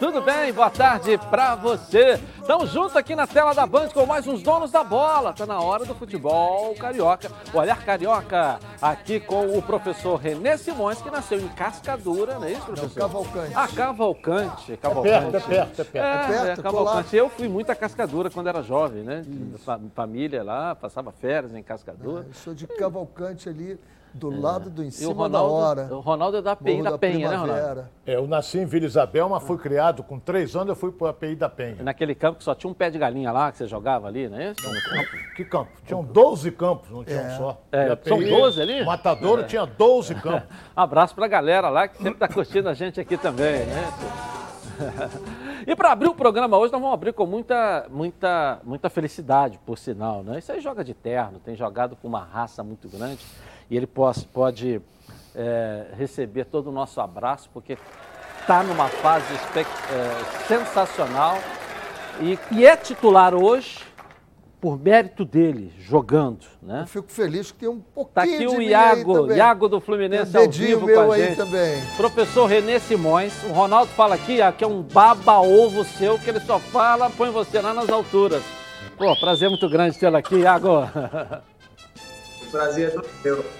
Tudo bem? Boa tarde pra você. Estamos juntos aqui na tela da Band com mais uns donos da bola. Tá na hora do futebol carioca. O Olhar Carioca, aqui com o professor Renê Simões, que nasceu em Cascadura, não é isso, professor? Não, Cavalcante. Ah, Cavalcante. Cavalcante. É perto, é perto, é perto. É, é, perto, é Cavalcante. Eu fui muito a Cascadura quando era jovem, né? Família lá, passava férias em Cascadura. Ah, eu sou de Cavalcante ali do é. lado do em cima Ronaldo, da hora. O Ronaldo é da API da, da Penha, né, Ronaldo? É, eu nasci em Vila Isabel, mas fui criado com três anos, eu fui para a API da Penha. Naquele campo que só tinha um pé de galinha lá, que você jogava ali, não é isso? Não, que campo? Tinham 12 campos, não tinha é. um só. É, API, são 12 ali? Matadouro é. tinha 12 campos. Abraço para a galera lá que sempre está curtindo a gente aqui também, né? E para abrir o programa hoje, nós vamos abrir com muita, muita, muita felicidade, por sinal. Né? Isso aí joga de terno, tem jogado com uma raça muito grande e ele pode, pode é, receber todo o nosso abraço, porque está numa fase é, sensacional e, e, é titular hoje por mérito dele, jogando. Né? Eu fico feliz que tem um pouquinho Está aqui o Iago, Iago do Fluminense ao vivo meu com a aí gente. Também. Professor Renê Simões, o Ronaldo fala aqui que é um baba-ovo seu, que ele só fala, põe você lá nas alturas. Pô, prazer muito grande tê-lo aqui, Iago. O prazer é todo meu.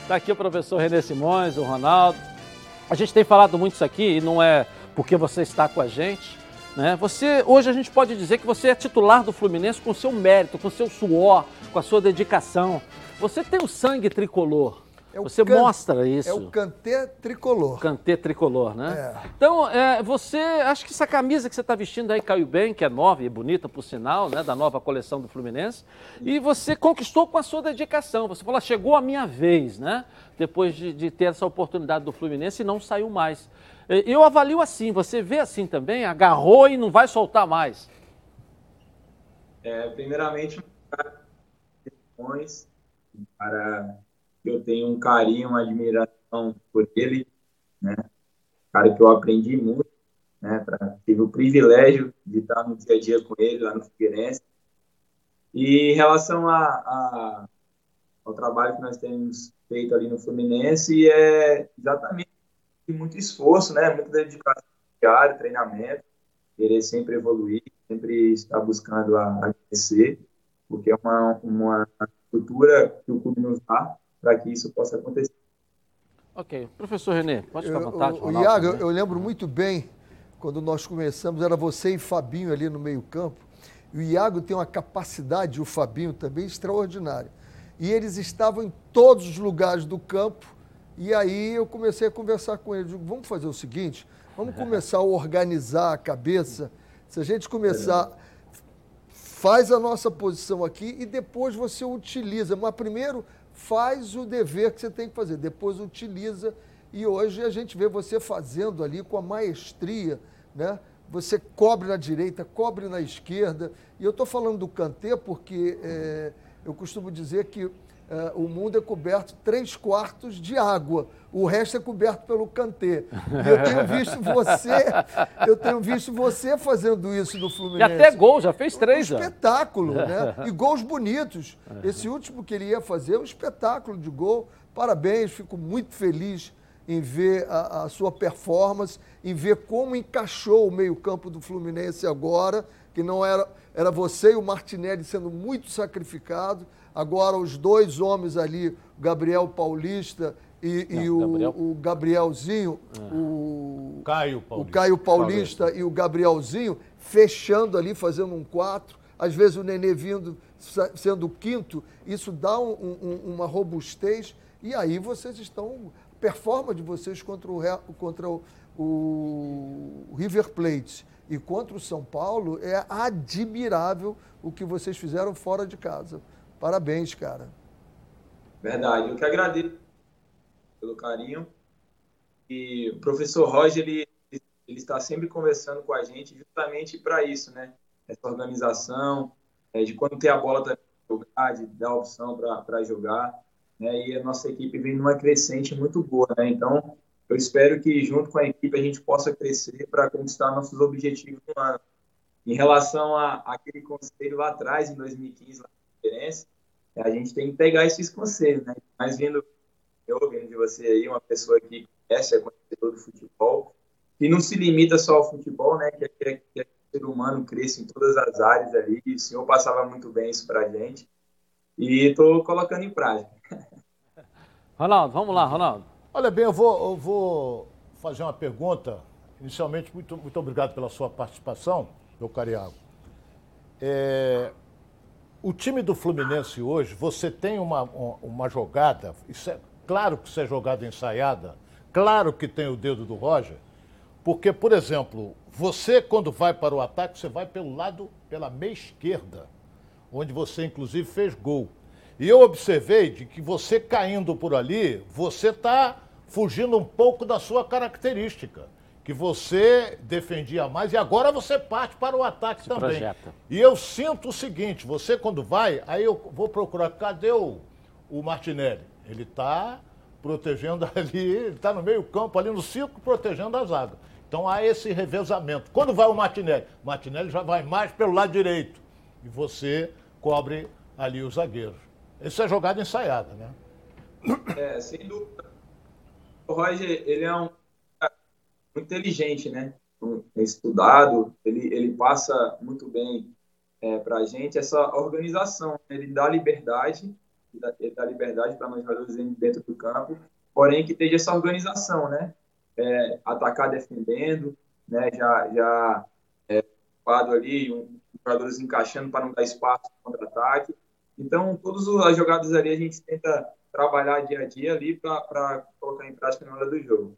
Está aqui o professor Renê Simões, o Ronaldo. A gente tem falado muito isso aqui e não é porque você está com a gente. Né? Você, hoje a gente pode dizer que você é titular do Fluminense com seu mérito, com seu suor, com a sua dedicação. Você tem o sangue tricolor. É você can... mostra isso. É o cantê tricolor. Cantê tricolor, né? É. Então, é, você, acho que essa camisa que você está vestindo aí caiu bem, que é nova e bonita, por sinal, né? Da nova coleção do Fluminense. E você conquistou com a sua dedicação. Você falou, ah, chegou a minha vez, né? Depois de, de ter essa oportunidade do Fluminense e não saiu mais. Eu avalio assim, você vê assim também? Agarrou e não vai soltar mais. É, primeiramente, para eu tenho um carinho, uma admiração por ele, né? Cara que eu aprendi muito, né? Pra, tive o privilégio de estar no dia a dia com ele lá no Figueirense. E em relação a, a, ao trabalho que nós temos feito ali no Fluminense, é exatamente muito esforço, né? Muita dedicação diária, treinamento, querer sempre evoluir, sempre estar buscando a, a crescer, porque é uma, uma cultura que o clube nos dá para que isso possa acontecer. Ok. Professor Renê, pode ficar à vontade. O, Iago, eu, eu lembro muito bem, quando nós começamos, era você e Fabinho ali no meio campo, e o Iago tem uma capacidade, o Fabinho também, extraordinária. E eles estavam em todos os lugares do campo, e aí eu comecei a conversar com eles. Digo, vamos fazer o seguinte, vamos começar a organizar a cabeça. Se a gente começar, faz a nossa posição aqui e depois você utiliza. Mas primeiro faz o dever que você tem que fazer, depois utiliza. E hoje a gente vê você fazendo ali com a maestria, né? Você cobre na direita, cobre na esquerda. E eu estou falando do Kantê porque é, eu costumo dizer que é, o mundo é coberto três quartos de água, o resto é coberto pelo cantê. E eu tenho visto você, eu tenho visto você fazendo isso no Fluminense. E até gol, já fez três. Um espetáculo, né? E gols bonitos. Esse último que ele ia fazer é um espetáculo de gol. Parabéns, fico muito feliz em ver a, a sua performance, em ver como encaixou o meio-campo do Fluminense agora, que não era, era você e o Martinelli sendo muito sacrificado Agora, os dois homens ali, o Gabriel Paulista e, Não, e o, Gabriel... o, Gabrielzinho, é. o, Caio Paulista, o Caio Paulista e o Gabrielzinho, fechando ali, fazendo um quatro. Às vezes o Nenê vindo, sendo o quinto, isso dá um, um, uma robustez. E aí vocês estão. Performance de vocês contra o, contra o, o River Plate e contra o São Paulo é admirável o que vocês fizeram fora de casa. Parabéns, cara. Verdade. Eu que agradeço pelo carinho. E o professor Roger, ele, ele está sempre conversando com a gente justamente para isso, né? Essa organização, é, de quando ter a bola também jogar, de dar opção para jogar. Né? E a nossa equipe vem numa crescente muito boa, né? Então, eu espero que junto com a equipe a gente possa crescer para conquistar nossos objetivos no ano. Em relação a, aquele conselho lá atrás, em 2015, lá conferência, a gente tem que pegar esses conselhos, né? Mas vindo, eu ouvindo de você aí, uma pessoa que conhece, é conhecedor do futebol, que não se limita só ao futebol, né? Que, que, que o ser humano cresce em todas as áreas ali. o senhor passava muito bem isso para a gente. E estou colocando em prática. Ronaldo, vamos lá, Ronaldo. Olha bem, eu vou, eu vou fazer uma pergunta. Inicialmente, muito, muito obrigado pela sua participação, meu Cariago. É, o time do Fluminense hoje, você tem uma, uma jogada, isso é, claro que isso é jogada ensaiada, claro que tem o dedo do Roger, porque, por exemplo, você quando vai para o ataque, você vai pelo lado, pela meia esquerda, onde você inclusive fez gol. E eu observei de que você caindo por ali, você está fugindo um pouco da sua característica que você defendia mais e agora você parte para o ataque Se também. Projeta. E eu sinto o seguinte, você quando vai, aí eu vou procurar, cadê o, o Martinelli? Ele está protegendo ali, ele está no meio campo, ali no circo, protegendo a zaga. Então há esse revezamento. Quando vai o Martinelli? O Martinelli já vai mais pelo lado direito. E você cobre ali os zagueiros. Isso é jogada ensaiada, né? É, sem dúvida. O Roger, ele é um muito inteligente, né? Estudado, ele, ele passa muito bem é, para a gente essa organização. Né? Ele dá liberdade, ele dá liberdade para nós jogadores dentro do campo, porém que esteja essa organização, né? É, atacar defendendo, né? Já, já é, ali, um, jogadores encaixando para não dar espaço para contra-ataque. Então, todas as jogadas ali a gente tenta trabalhar dia a dia ali para colocar em prática na hora do jogo.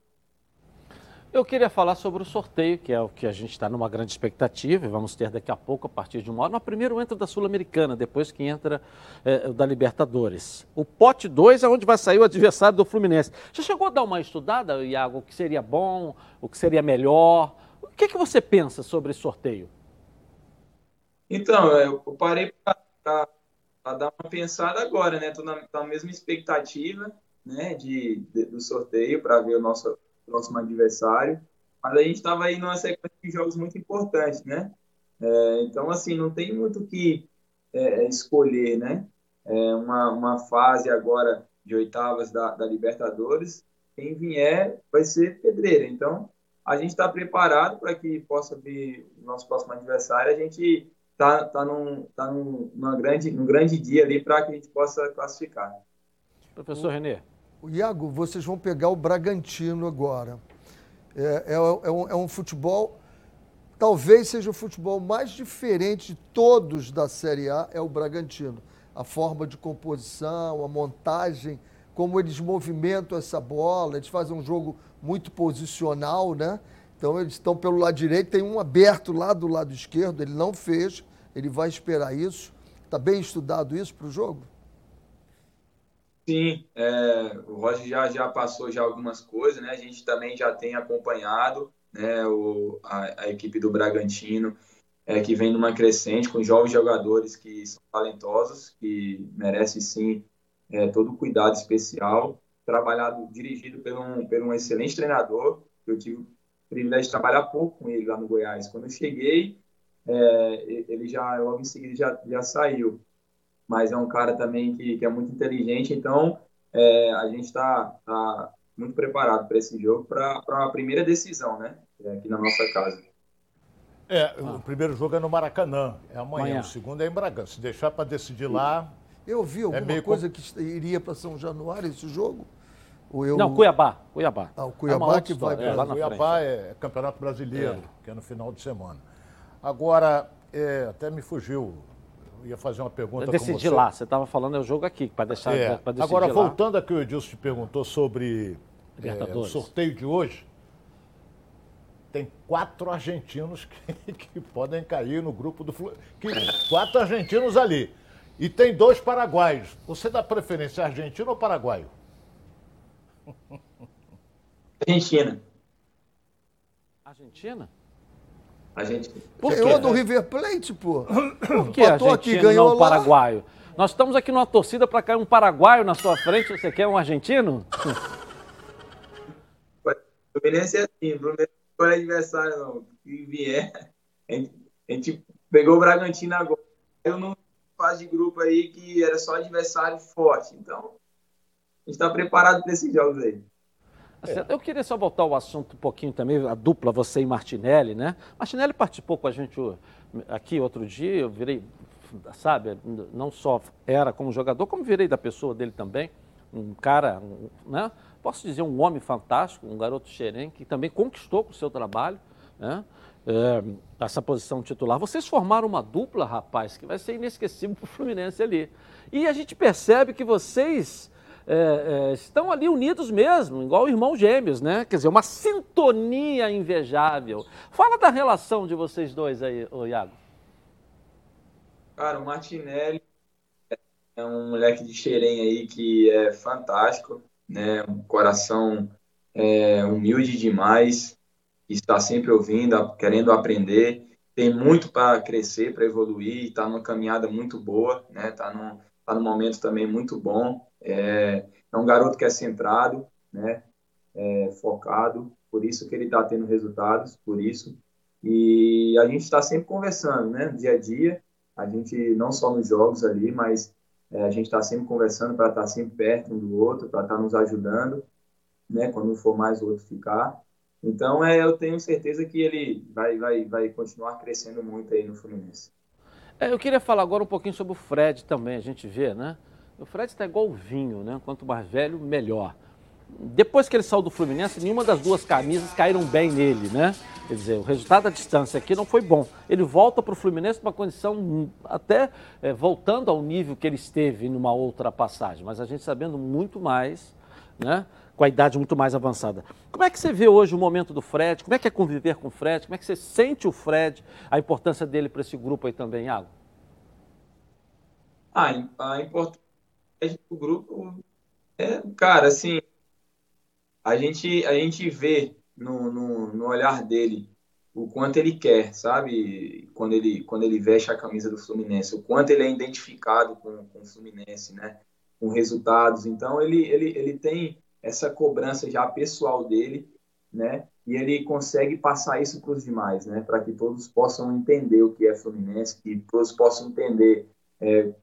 Eu queria falar sobre o sorteio, que é o que a gente está numa grande expectativa, e vamos ter daqui a pouco, a partir de uma hora. Primeiro entra da Sul-Americana, depois que entra é, da Libertadores. O pote 2 é onde vai sair o adversário do Fluminense. Já chegou a dar uma estudada, Iago, o que seria bom, o que seria melhor? O que, é que você pensa sobre esse sorteio? Então, eu parei para dar uma pensada agora, né? Estou na, na, mesma expectativa né, de, de do sorteio para ver o nosso próximo adversário. Mas a gente estava aí numa sequência de jogos muito importantes, né? É, então, assim, não tem muito o que é, é, escolher, né? É uma, uma fase agora de oitavas da, da Libertadores, quem vier vai ser pedreira. Então, a gente está preparado para que possa vir o nosso próximo adversário. A gente está tá num, tá num, grande, num grande dia ali para que a gente possa classificar. Professor Renê. Iago, vocês vão pegar o Bragantino agora. É, é, é, um, é um futebol, talvez seja o futebol mais diferente de todos da Série A, é o Bragantino. A forma de composição, a montagem, como eles movimentam essa bola, eles fazem um jogo muito posicional, né? Então eles estão pelo lado direito, tem um aberto lá do lado esquerdo, ele não fez, ele vai esperar isso. Está bem estudado isso para o jogo? Sim, é, o Roger já, já passou já algumas coisas, né? A gente também já tem acompanhado né, o, a, a equipe do Bragantino, é, que vem numa crescente com jovens jogadores que são talentosos, que merecem sim é, todo o cuidado especial, trabalhado, dirigido por um, por um excelente treinador, eu tive o privilégio de trabalhar pouco com ele lá no Goiás. Quando eu cheguei, é, ele já, logo em seguida, já, já saiu mas é um cara também que, que é muito inteligente, então é, a gente está tá muito preparado para esse jogo, para uma primeira decisão, né? É aqui na nossa casa. É, o primeiro jogo é no Maracanã, é amanhã, amanhã. o segundo é em Bragança. Se deixar para decidir lá. Eu vi é alguma é coisa com... que iria para São Januário esse jogo? Eu... Não, Cuiabá. Cuiabá. Ah, o Cuiabá é que vai para é, lá Cuiabá frente. é Campeonato Brasileiro, é. que é no final de semana. Agora, é, até me fugiu ia fazer uma pergunta. Decidir lá, você estava falando é o jogo aqui, para deixar é. decidir Agora, voltando a que o Edilson te perguntou sobre é, o sorteio de hoje, tem quatro argentinos que, que podem cair no grupo do Fluminense. Quatro argentinos ali. E tem dois paraguaios. Você dá preferência argentino ou paraguaio? Argentina. Argentina? A gente. Por Ganhou do River Plate, pô. Por que a gente ganhou não paraguaio? Nós estamos aqui numa torcida para cair um paraguaio na sua frente, você quer um argentino? O Fluminense é assim, o Fluminense não é adversário não. Se vier, a gente, a gente pegou o Bragantino agora. Eu não fase de grupo aí que era só adversário forte. Então, a gente está preparado para esses jogos aí. É. Eu queria só voltar ao assunto um pouquinho também, a dupla, você e Martinelli, né? Martinelli participou com a gente aqui outro dia, eu virei, sabe, não só era como jogador, como virei da pessoa dele também. Um cara, né? Posso dizer, um homem fantástico, um garoto xerém, que também conquistou com o seu trabalho, né? É, essa posição titular. Vocês formaram uma dupla, rapaz, que vai ser inesquecível para o Fluminense ali. E a gente percebe que vocês é, é, estão ali unidos mesmo, igual irmãos gêmeos, né? Quer dizer, uma sintonia invejável. Fala da relação de vocês dois aí, ô Iago. Cara, o Martinelli é um moleque de xerém aí que é fantástico, né? Um coração é, humilde demais, está sempre ouvindo, querendo aprender, tem muito para crescer, para evoluir, está numa caminhada muito boa, né? Está num, tá num momento também muito bom. É, é um garoto que é centrado, né? É, focado, por isso que ele está tendo resultados, por isso. E a gente está sempre conversando, né? Dia a dia, a gente não só nos jogos ali, mas é, a gente está sempre conversando para estar tá sempre perto um do outro, para estar tá nos ajudando, né? Quando for mais o outro ficar. Então, é, eu tenho certeza que ele vai, vai, vai continuar crescendo muito aí no Fluminense. É, eu queria falar agora um pouquinho sobre o Fred também, a gente vê, né? O Fred está igual o vinho, né? Quanto mais velho, melhor. Depois que ele saiu do Fluminense, nenhuma das duas camisas caíram bem nele, né? Quer dizer, o resultado da distância aqui não foi bom. Ele volta para o Fluminense numa condição até é, voltando ao nível que ele esteve numa outra passagem, mas a gente sabendo muito mais, né? Com a idade muito mais avançada. Como é que você vê hoje o momento do Fred? Como é que é conviver com o Fred? Como é que você sente o Fred, a importância dele para esse grupo aí também, Iago? Ah, a importância do grupo é, cara, assim, a gente, a gente vê no, no, no, olhar dele o quanto ele quer, sabe? Quando ele, quando ele veste a camisa do Fluminense, o quanto ele é identificado com, com o Fluminense, né? Com resultados. Então, ele, ele, ele tem essa cobrança já pessoal dele, né? E ele consegue passar isso para os demais, né? Para que todos possam entender o que é Fluminense, que todos possam entender é,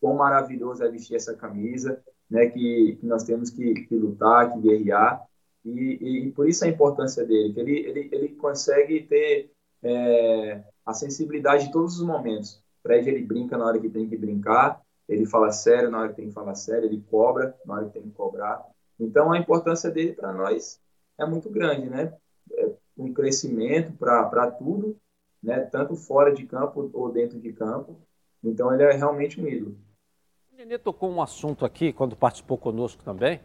quão maravilhoso é vestir essa camisa, né, que, que nós temos que, que, lutar, que guerrear, e, e, por isso a importância dele, que ele, ele, ele consegue ter é, a sensibilidade de todos os momentos. O Fred, ele brinca na hora que tem que brincar, ele fala sério na hora que tem que falar sério, ele cobra na hora que tem que cobrar. Então, a importância dele para nós é muito grande, né? É um crescimento para tudo, né? Tanto fora de campo ou dentro de campo. Então, ele é realmente um ídolo. O Nenê tocou um assunto aqui, quando participou conosco também,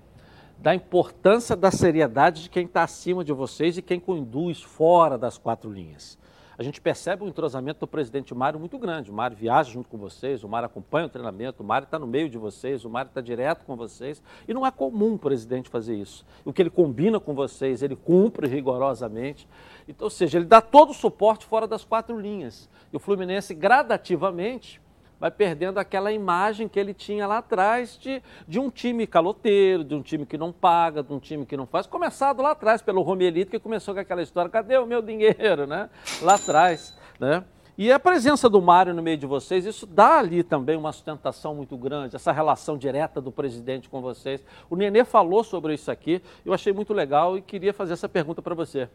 da importância da seriedade de quem está acima de vocês e quem conduz fora das quatro linhas. A gente percebe o entrosamento do presidente Mário muito grande. O Mário viaja junto com vocês, o Mário acompanha o treinamento, o Mário está no meio de vocês, o Mário está direto com vocês. E não é comum o presidente fazer isso. O que ele combina com vocês, ele cumpre rigorosamente. Então, ou seja, ele dá todo o suporte fora das quatro linhas. E o Fluminense, gradativamente, vai perdendo aquela imagem que ele tinha lá atrás de, de um time caloteiro, de um time que não paga, de um time que não faz. Começado lá atrás pelo Romelito, que começou com aquela história, cadê o meu dinheiro, né? Lá atrás, né? E a presença do Mário no meio de vocês, isso dá ali também uma sustentação muito grande, essa relação direta do presidente com vocês. O Nenê falou sobre isso aqui, eu achei muito legal e queria fazer essa pergunta para você.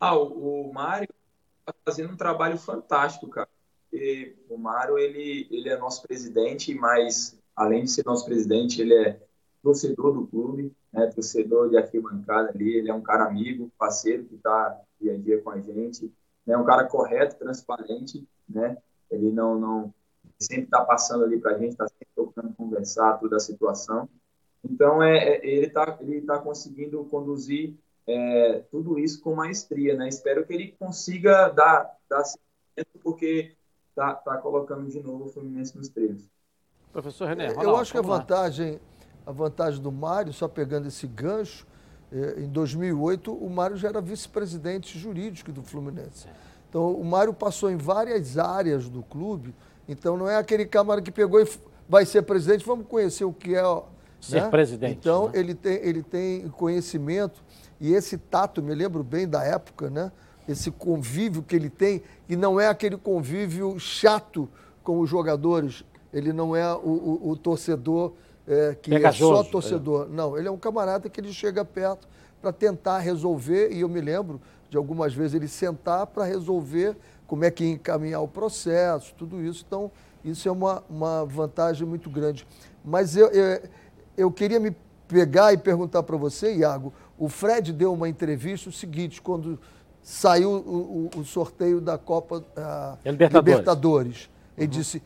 Ah, o, o Mário está fazendo um trabalho fantástico, cara porque o Mário, ele, ele é nosso presidente, mas além de ser nosso presidente, ele é torcedor do clube, né, torcedor de arquibancada ali, ele é um cara amigo, parceiro que está dia a dia com a gente, é né, um cara correto, transparente, né, ele não, não sempre está passando ali para a gente, está sempre tocando conversar toda a situação. Então, é, é ele está ele tá conseguindo conduzir é, tudo isso com maestria, né? Espero que ele consiga dar, dar porque está tá colocando de novo o Fluminense nos trilhos. Professor René, é, Eu acho que a vantagem, a vantagem do Mário, só pegando esse gancho, é, em 2008 o Mário já era vice-presidente jurídico do Fluminense. Então o Mário passou em várias áreas do clube, então não é aquele camarada que pegou e vai ser presidente, vamos conhecer o que é ser né? presidente. Então né? ele, tem, ele tem conhecimento e esse tato, me lembro bem da época, né? Esse convívio que ele tem, e não é aquele convívio chato com os jogadores, ele não é o, o, o torcedor é, que Pegajoso, é só torcedor. É. Não, ele é um camarada que ele chega perto para tentar resolver, e eu me lembro de algumas vezes ele sentar para resolver como é que encaminhar o processo, tudo isso. Então, isso é uma, uma vantagem muito grande. Mas eu, eu, eu queria me pegar e perguntar para você, Iago. O Fred deu uma entrevista o seguinte, quando saiu o, o, o sorteio da Copa uh, Libertadores. Libertadores. Ele uhum. disse: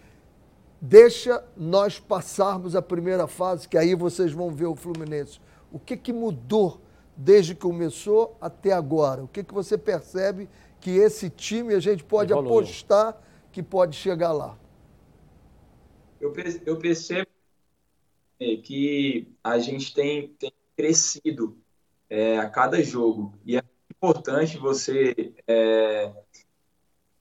deixa nós passarmos a primeira fase, que aí vocês vão ver o Fluminense. O que, que mudou desde que começou até agora? O que, que você percebe que esse time a gente pode Evoluiu. apostar que pode chegar lá? Eu, eu percebo é, que a gente tem, tem crescido é, a cada jogo. E é importante você é,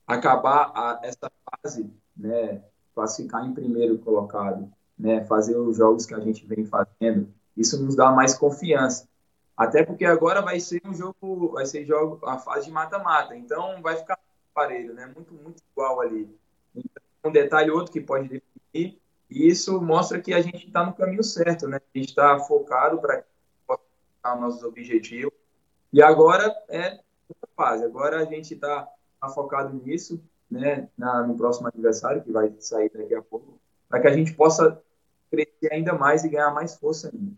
acabar a, essa fase, né, classificar em primeiro colocado, né, fazer os jogos que a gente vem fazendo. Isso nos dá mais confiança. Até porque agora vai ser um jogo, vai ser jogo a fase de mata-mata, então vai ficar parelho, né? Muito muito igual ali. Então, um detalhe outro que pode definir e isso mostra que a gente está no caminho certo, né? A gente está focado para os nossos objetivos. E agora é outra fase. Agora a gente está tá focado nisso, né? Na, no próximo aniversário, que vai sair daqui a pouco, para que a gente possa crescer ainda mais e ganhar mais força ainda.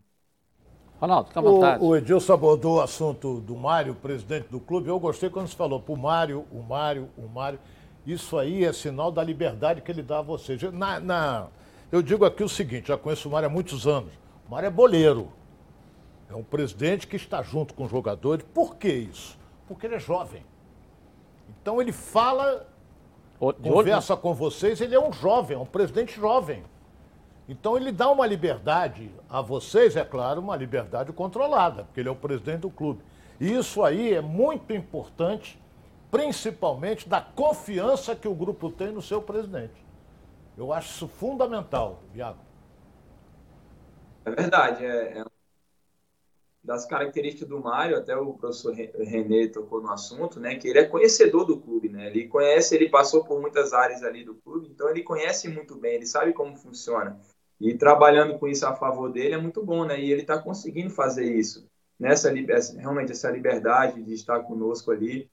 Ronaldo, fica à vontade. O, o Edilson abordou o assunto do Mário, presidente do clube. Eu gostei quando você falou, o Mário, o Mário, o Mário. Isso aí é sinal da liberdade que ele dá a vocês. Na, na, eu digo aqui o seguinte, já conheço o Mário há muitos anos. O Mário é boleiro. É um presidente que está junto com os jogadores. Por que isso? Porque ele é jovem. Então ele fala, de conversa olho. com vocês, ele é um jovem, é um presidente jovem. Então ele dá uma liberdade a vocês, é claro, uma liberdade controlada, porque ele é o presidente do clube. E isso aí é muito importante, principalmente da confiança que o grupo tem no seu presidente. Eu acho isso fundamental, Iago. É verdade, é, é das características do Mário, até o professor René tocou no assunto, né, que ele é conhecedor do clube, né, ele conhece, ele passou por muitas áreas ali do clube, então ele conhece muito bem, ele sabe como funciona. E trabalhando com isso a favor dele é muito bom, né, e ele está conseguindo fazer isso, nessa realmente essa liberdade de estar conosco ali.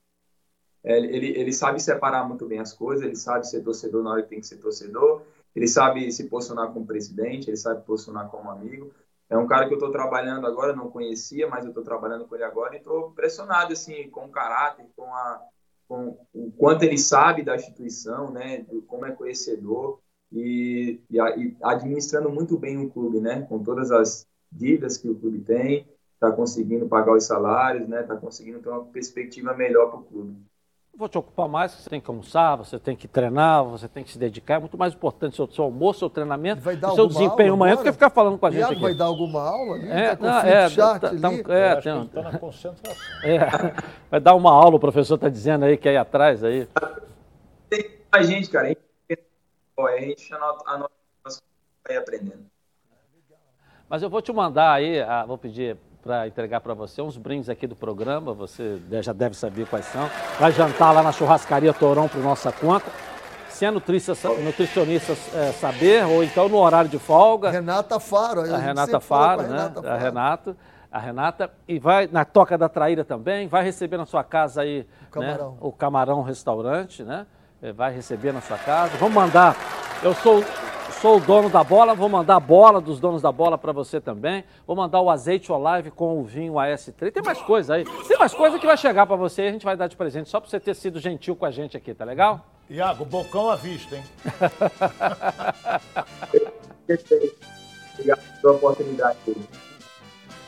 É, ele, ele sabe separar muito bem as coisas, ele sabe ser torcedor na hora que tem que ser torcedor, ele sabe se posicionar como presidente, ele sabe posicionar como amigo. É um cara que eu estou trabalhando agora, não conhecia, mas eu estou trabalhando com ele agora e estou impressionado assim com o caráter, com, a, com o quanto ele sabe da instituição, né, como é conhecedor e, e, e administrando muito bem o clube, né, com todas as dívidas que o clube tem, está conseguindo pagar os salários, né, está conseguindo ter uma perspectiva melhor para o clube vou te ocupar mais, você tem que almoçar, você tem que treinar, você tem que se dedicar. É muito mais importante o seu, almoço, seu treinamento, o seu desempenho amanhã do que ficar falando com a gente aqui. vai dar alguma aula ali? É, tá não, é, tá, tá, é, tem, um, tá na concentração. É, vai dar uma aula, o professor está dizendo aí que é aí atrás aí. Tem a gente, cara, a gente, a gente anota, anota vai aprendendo. Mas eu vou te mandar aí, ah, vou pedir para entregar para você uns brindes aqui do programa, você já deve saber quais são. Vai jantar lá na churrascaria Torão para nossa conta. Se é nutricionista, nutricionista é, saber, ou então no horário de folga. Renata Faro. A, a Renata Faro, né? Renata Faro. A Renata. A Renata. E vai na Toca da Traíra também, vai receber na sua casa aí o né, Camarão, né, o Camarão Restaurante, né? É, vai receber na sua casa. Vamos mandar. Eu sou sou o dono da bola, vou mandar a bola dos donos da bola para você também. Vou mandar o azeite Olive com o vinho AS3. Tem mais coisa aí. Tem mais coisa que vai chegar para você e a gente vai dar de presente só para você ter sido gentil com a gente aqui, tá legal? Iago, bocão à vista, hein? Obrigado pela oportunidade.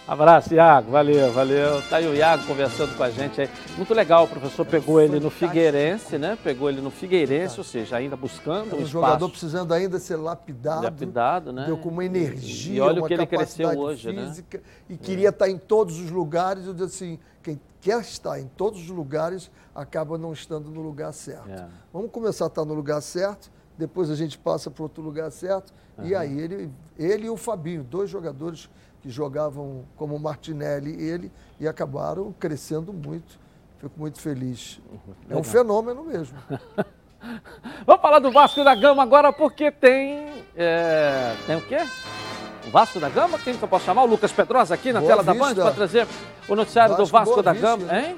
Abraço, Iago. Valeu, valeu. Tá aí o Iago conversando com a gente aí. Muito legal, o professor pegou ele no Figueirense, né? Pegou ele no Figueirense, ou seja, ainda buscando um, um jogador precisando ainda ser lapidado. Lapidado, né? Deu com uma energia, e olha o que ele cresceu hoje, né? física, né? E queria é. estar em todos os lugares. Eu disse assim, quem quer estar em todos os lugares acaba não estando no lugar certo. É. Vamos começar a estar no lugar certo, depois a gente passa para outro lugar certo. Uhum. E aí ele, ele e o Fabinho, dois jogadores que jogavam como Martinelli e ele e acabaram crescendo muito. Fico muito feliz. É um fenômeno mesmo. Vamos falar do Vasco da Gama agora porque tem. É, tem o quê? Vasco da Gama? Quem que eu posso chamar? O Lucas Pedrosa aqui na Boa tela Vista. da Band para trazer o noticiário Vasco, do Vasco Boa da Vista. Gama. Hein?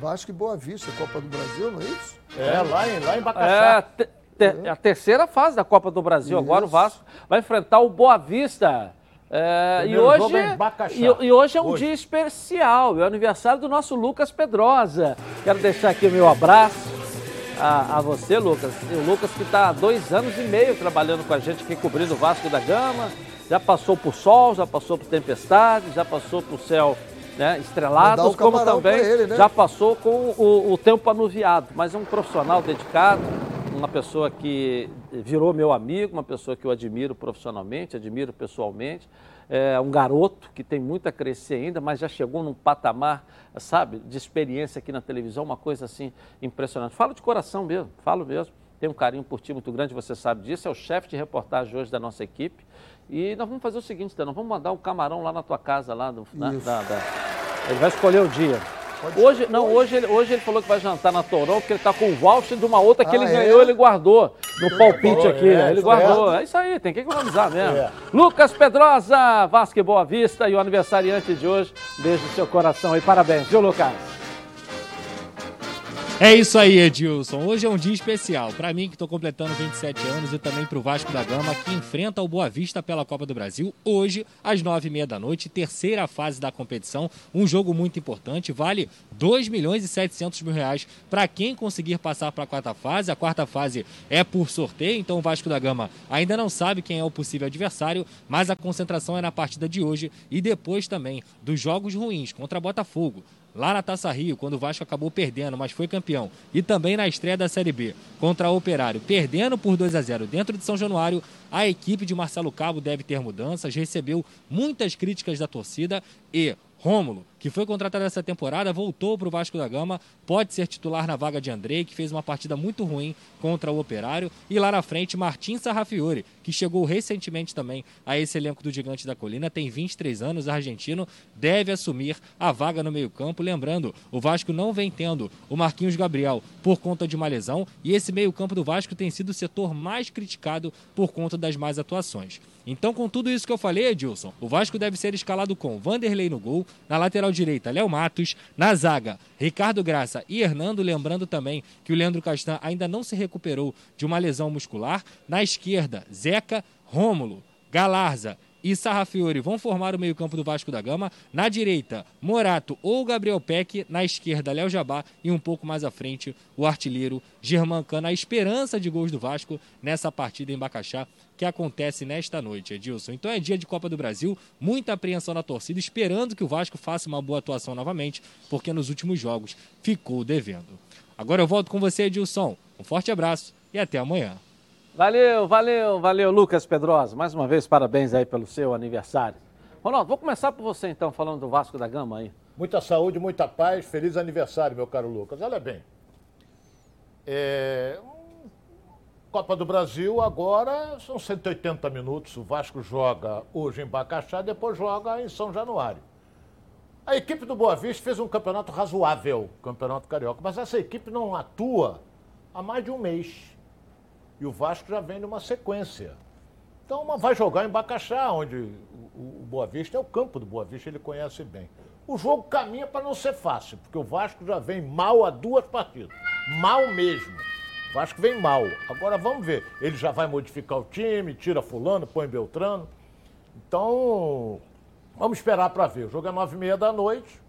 Vasco e Boa Vista, Copa do Brasil, não é isso? É, lá em, lá em Bacaxá. É, te, te, a terceira fase da Copa do Brasil. Isso. Agora o Vasco vai enfrentar o Boa Vista. É, e, hoje, é e, e, hoje é um hoje. dia especial, é o aniversário do nosso Lucas Pedrosa. Quero deixar aqui o meu abraço a, a você, Lucas. E o Lucas que está há dois anos e meio trabalhando com a gente aqui, cobrindo o Vasco da Gama. Já passou por sol, já passou por tempestade, já passou por céu né, estrelados, como também ele, né? já passou com o, o tempo anuviado. Mas é um profissional dedicado, uma pessoa que virou meu amigo, uma pessoa que eu admiro profissionalmente, admiro pessoalmente. É um garoto que tem muito a crescer ainda, mas já chegou num patamar, sabe, de experiência aqui na televisão, uma coisa assim impressionante. Falo de coração mesmo, falo mesmo. Tenho um carinho por ti muito grande, você sabe disso. É o chefe de reportagem hoje da nossa equipe. E nós vamos fazer o seguinte, nós vamos mandar um camarão lá na tua casa, lá do, na, da, da... Ele vai escolher o dia. Hoje, não, hoje ele, hoje ele falou que vai jantar na Toron, porque ele está com o voucher de uma outra que ah, ele é? ganhou, ele guardou no palpite aqui. É, ele guardou. É. é isso aí, tem que economizar mesmo. É. Lucas Pedrosa, Vasco e Boa Vista e o aniversariante de hoje. Beijo no seu coração e parabéns, viu, Lucas? É isso aí, Edilson. Hoje é um dia especial. Para mim, que estou completando 27 anos, e também para o Vasco da Gama, que enfrenta o Boa Vista pela Copa do Brasil. Hoje, às 9h30 da noite, terceira fase da competição. Um jogo muito importante. Vale 2 milhões e 700 mil reais para quem conseguir passar para a quarta fase. A quarta fase é por sorteio, então o Vasco da Gama ainda não sabe quem é o possível adversário, mas a concentração é na partida de hoje e depois também dos jogos ruins contra Botafogo lá na Taça Rio, quando o Vasco acabou perdendo, mas foi campeão, e também na estreia da Série B contra o Operário, perdendo por 2 a 0 dentro de São Januário, a equipe de Marcelo Cabo deve ter mudanças, recebeu muitas críticas da torcida e Rômulo, que foi contratado essa temporada, voltou para o Vasco da Gama, pode ser titular na vaga de Andrei, que fez uma partida muito ruim contra o Operário. E lá na frente, Martim Sarrafiore, que chegou recentemente também a esse elenco do Gigante da Colina, tem 23 anos, argentino, deve assumir a vaga no meio-campo. Lembrando, o Vasco não vem tendo o Marquinhos Gabriel por conta de uma lesão, e esse meio-campo do Vasco tem sido o setor mais criticado por conta das más atuações. Então, com tudo isso que eu falei, Edilson, o Vasco deve ser escalado com Vanderlei no gol, na lateral direita, Léo Matos, na zaga, Ricardo Graça e Hernando, lembrando também que o Leandro Castan ainda não se recuperou de uma lesão muscular, na esquerda, Zeca, Rômulo, Galarza e Sarrafiore vão formar o meio-campo do Vasco da Gama. Na direita, Morato ou Gabriel Peck. Na esquerda, Léo Jabá. E um pouco mais à frente, o artilheiro Germán Cana. A esperança de gols do Vasco nessa partida em Bacaxá que acontece nesta noite, Edilson. Então é dia de Copa do Brasil, muita apreensão na torcida, esperando que o Vasco faça uma boa atuação novamente, porque nos últimos jogos ficou devendo. Agora eu volto com você, Edilson. Um forte abraço e até amanhã. Valeu, valeu, valeu, Lucas Pedrosa. Mais uma vez, parabéns aí pelo seu aniversário. Ronaldo, vou começar por você então, falando do Vasco da Gama aí. Muita saúde, muita paz, feliz aniversário, meu caro Lucas. Olha bem, é... Copa do Brasil agora são 180 minutos. O Vasco joga hoje em Bacaxá, depois joga em São Januário. A equipe do Boa Vista fez um campeonato razoável, campeonato carioca, mas essa equipe não atua há mais de um mês. E o Vasco já vem numa sequência. Então vai jogar em Bacaxá, onde o, Boa Vista é o campo do Boa Vista, ele conhece bem. O jogo caminha para não ser fácil, porque o Vasco já vem mal a duas partidas. Mal mesmo. O Vasco vem mal. Agora vamos ver. Ele já vai modificar o time, tira fulano, põe Beltrano. Então, vamos esperar para ver. O jogo é nove e meia da noite.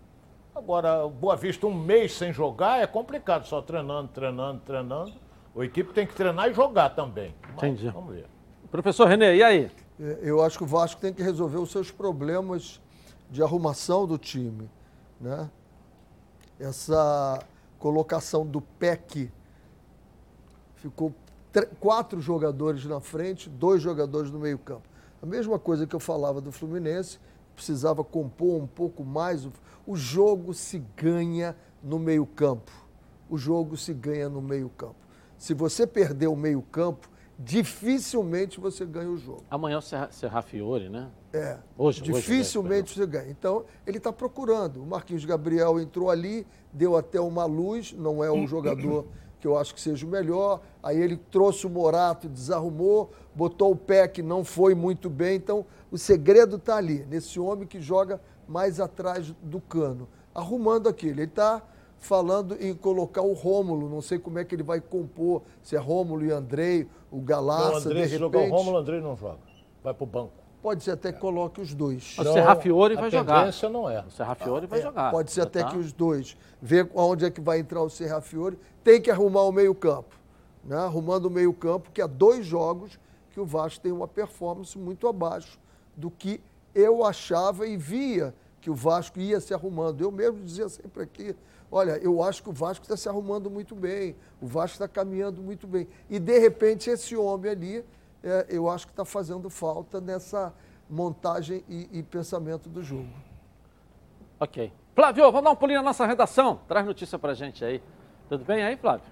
Agora, o Boa Vista um mês sem jogar é complicado, só treinando, treinando, treinando. A equipe tem que treinar e jogar também. Mas, Entendi. Vamos ver. Professor Renê, e aí? É, eu acho que o Vasco tem que resolver os seus problemas de arrumação do time. Né? Essa colocação do PEC ficou quatro jogadores na frente, dois jogadores no meio-campo. A mesma coisa que eu falava do Fluminense, precisava compor um pouco mais. O jogo se ganha no meio-campo. O jogo se ganha no meio-campo. Se você perder o meio-campo, dificilmente você ganha o jogo. Amanhã o Serra Fiore, né? É. Hoje, dificilmente hoje, você ganha. Então, ele está procurando. O Marquinhos Gabriel entrou ali, deu até uma luz, não é um jogador que eu acho que seja o melhor. Aí ele trouxe o Morato, desarrumou, botou o pé que não foi muito bem. Então, o segredo está ali, nesse homem que joga mais atrás do cano, arrumando aquilo. Ele está falando em colocar o Rômulo, não sei como é que ele vai compor, se é Rômulo e Andrei, o Galaça, não, Andrei, de se repente. jogar o Rômulo, o Andrei não joga. Vai pro banco. Pode ser até que coloque os dois. O Serrafiore vai a jogar. tendência não é. O Serrafiore vai É, jogar. Pode ser Já até tá? que os dois. Ver onde é que vai entrar o Serrafiore. Tem que arrumar o meio-campo. Né? Arrumando o meio-campo, que há dois jogos que o Vasco tem uma performance muito abaixo do que eu achava e via que o Vasco ia se arrumando. Eu mesmo dizia sempre aqui: olha, eu acho que o Vasco está se arrumando muito bem, o Vasco está caminhando muito bem. E, de repente, esse homem ali, é, eu acho que está fazendo falta nessa montagem e, e pensamento do jogo. Ok. Flávio, vamos dar um pulinho na nossa redação. Traz notícia pra gente aí. Tudo bem aí, Flávio?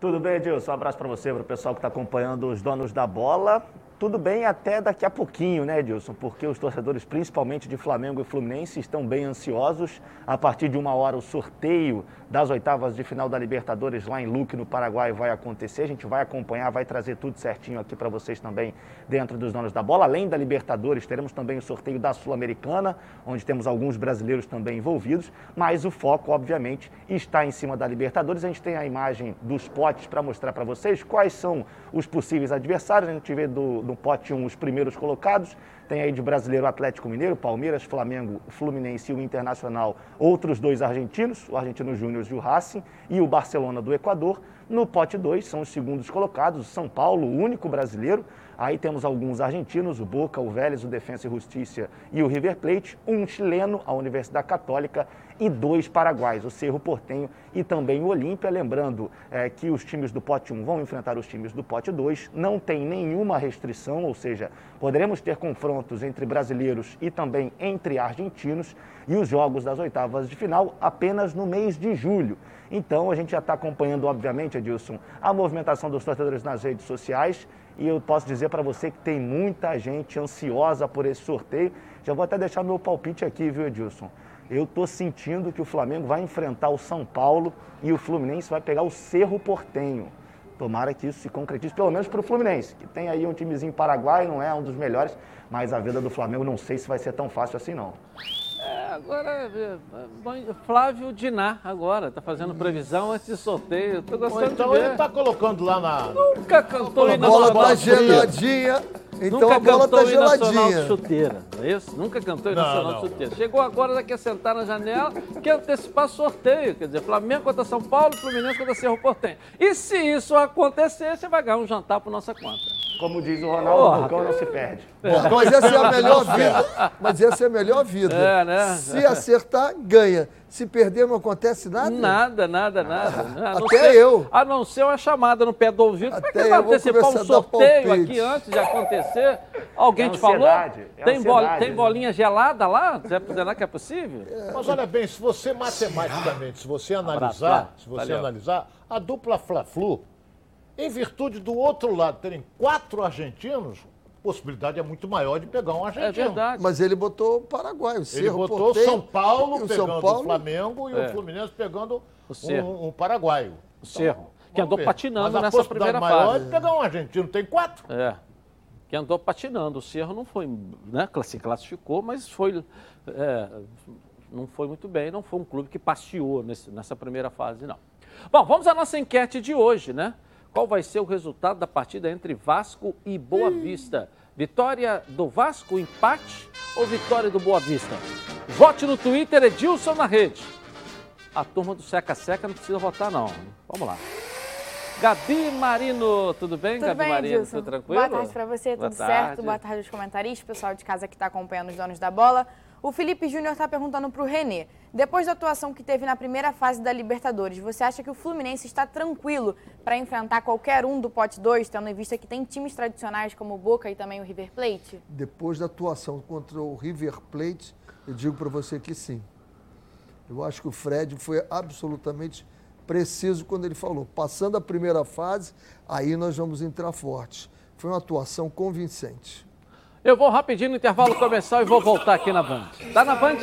Tudo bem, Edilson? Um abraço para você, para o pessoal que está acompanhando os donos da bola. Tudo bem até daqui a pouquinho, né, Edilson? Porque os torcedores, principalmente de Flamengo e Fluminense, estão bem ansiosos. A partir de uma hora, o sorteio das oitavas de final da Libertadores lá em Luque, no Paraguai, vai acontecer. A gente vai acompanhar, vai trazer tudo certinho aqui para vocês também dentro dos donos da bola. Além da Libertadores, teremos também o sorteio da Sul-Americana, onde temos alguns brasileiros também envolvidos. Mas o foco, obviamente, está em cima da Libertadores. A gente tem a imagem dos potes para mostrar para vocês quais são os possíveis adversários. A gente vê do, do pote 1 os primeiros colocados. Tem aí de brasileiro Atlético Mineiro, Palmeiras, Flamengo, Fluminense e o Internacional, outros dois argentinos, o Argentino Júnior e o Racing, e o Barcelona do Equador. No pote 2 são os segundos colocados, o São Paulo, o único brasileiro. Aí temos alguns argentinos, o Boca, o Vélez, o Defensa e Justiça e o River Plate, um chileno, a Universidade Católica e dois paraguaios, o Cerro Portenho e também o Olímpia. Lembrando é, que os times do pote 1 vão enfrentar os times do pote 2, não tem nenhuma restrição, ou seja, poderemos ter confrontos entre brasileiros e também entre argentinos e os jogos das oitavas de final apenas no mês de julho. Então a gente já está acompanhando, obviamente, Edilson, a movimentação dos torcedores nas redes sociais e eu posso dizer para você que tem muita gente ansiosa por esse sorteio. Já vou até deixar meu palpite aqui, viu, Edilson? Eu estou sentindo que o Flamengo vai enfrentar o São Paulo e o Fluminense vai pegar o Cerro Portenho. Tomara que isso se concretize, pelo menos para o Fluminense, que tem aí um timezinho paraguai, não é um dos melhores, mas a vida do Flamengo não sei se vai ser tão fácil assim não. Agora, é, é, Flávio Diná, agora, tá fazendo previsão antes de sorteio. Tô Ou gostando então de ver. ele tá colocando lá na. Nunca cantou A em bola Nacional está de Chuteira. geladinha, então Nunca a bola cantou está em Nacional de geladinha. Chuteira, não é isso? Nunca cantou em Não, Nacional não. de Chuteira. Chegou agora, quer sentar na janela, quer antecipar sorteio. Quer dizer, Flamengo contra São Paulo, Fluminense contra Cerro Portenho. E se isso acontecer, você vai ganhar um jantar por nossa conta. Como diz o Ronaldo, o Bocão não se perde. Mas essa é a melhor vida. Mas essa é a melhor vida. É, né? Se acertar, ganha. Se perder, não acontece nada. Nada, nada, nada. A não Até ser- eu. A não ser uma chamada no pé do ouvido. Como é que Até vai eu vou antecipar um sorteio aqui antes de acontecer? Alguém É te falou? é tem, bol- tem bolinha gelada lá? Será será que é possível? Mas olha bem, se você matematicamente, se você analisar, se você Valeu. analisar, a dupla Fla-Flu, em virtude do outro lado terem quatro argentinos, a possibilidade é muito maior de pegar um argentino. É verdade. Mas ele botou o Paraguai, o Ele Cerro botou Porteño, São Paulo o pegando São Paulo. o Flamengo e É. o Fluminense pegando O Cerro. um, um paraguaio. O Cerro. Que Vamos andou ver. patinando Mas a nessa possibilidade primeira maior fase. é de pegar um argentino. Tem quatro? É. Que andou patinando. O Cerro não foi, né? Se classificou, mas foi. é, não foi muito bem, não foi um clube que passeou nesse- nessa primeira fase, não. Bom, vamos à nossa enquete de hoje, né? Qual vai ser o resultado da partida entre Vasco e Boa Vista? Vitória do Vasco, empate ou vitória do Boa Vista? Vote no Twitter, Edilson na rede. A turma do Seca Seca não precisa votar, não. Vamos lá. Gabi Marino, tudo bem, Tudo Gabi bem, Marino? Edilson? Tudo tranquilo? Boa tarde pra você, Boa tudo certo? tarde. Boa tarde aos comentaristas, pessoal de casa que está acompanhando os donos da bola. O Felipe Júnior está perguntando para o Renê. Depois da atuação que teve na primeira fase da Libertadores, você acha que o Fluminense está tranquilo para enfrentar qualquer um do pote 2, tendo em vista que tem times tradicionais como o Boca e também o River Plate? Depois da atuação contra o River Plate, eu digo para você que sim. Eu acho que o Fred foi absolutamente preciso quando ele falou. Passando a primeira fase, aí nós vamos entrar fortes. Foi uma atuação convincente. Eu vou rapidinho no intervalo comercial e vou voltar aqui na Band. Tá na Band?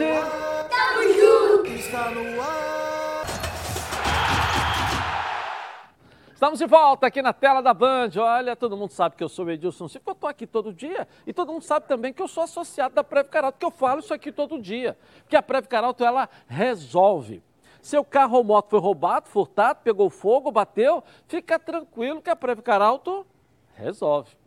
Estamos de volta aqui na tela da Band. Olha, todo mundo sabe que eu sou o Edilson Silva, eu estou aqui todo dia. E todo mundo sabe também que eu sou associado da Preve Caralto, que eu falo isso aqui todo dia. Porque a Preve Caralto, ela resolve. Seu carro ou moto foi roubado, furtado, pegou fogo, bateu, fica tranquilo que a Preve Caralto resolve.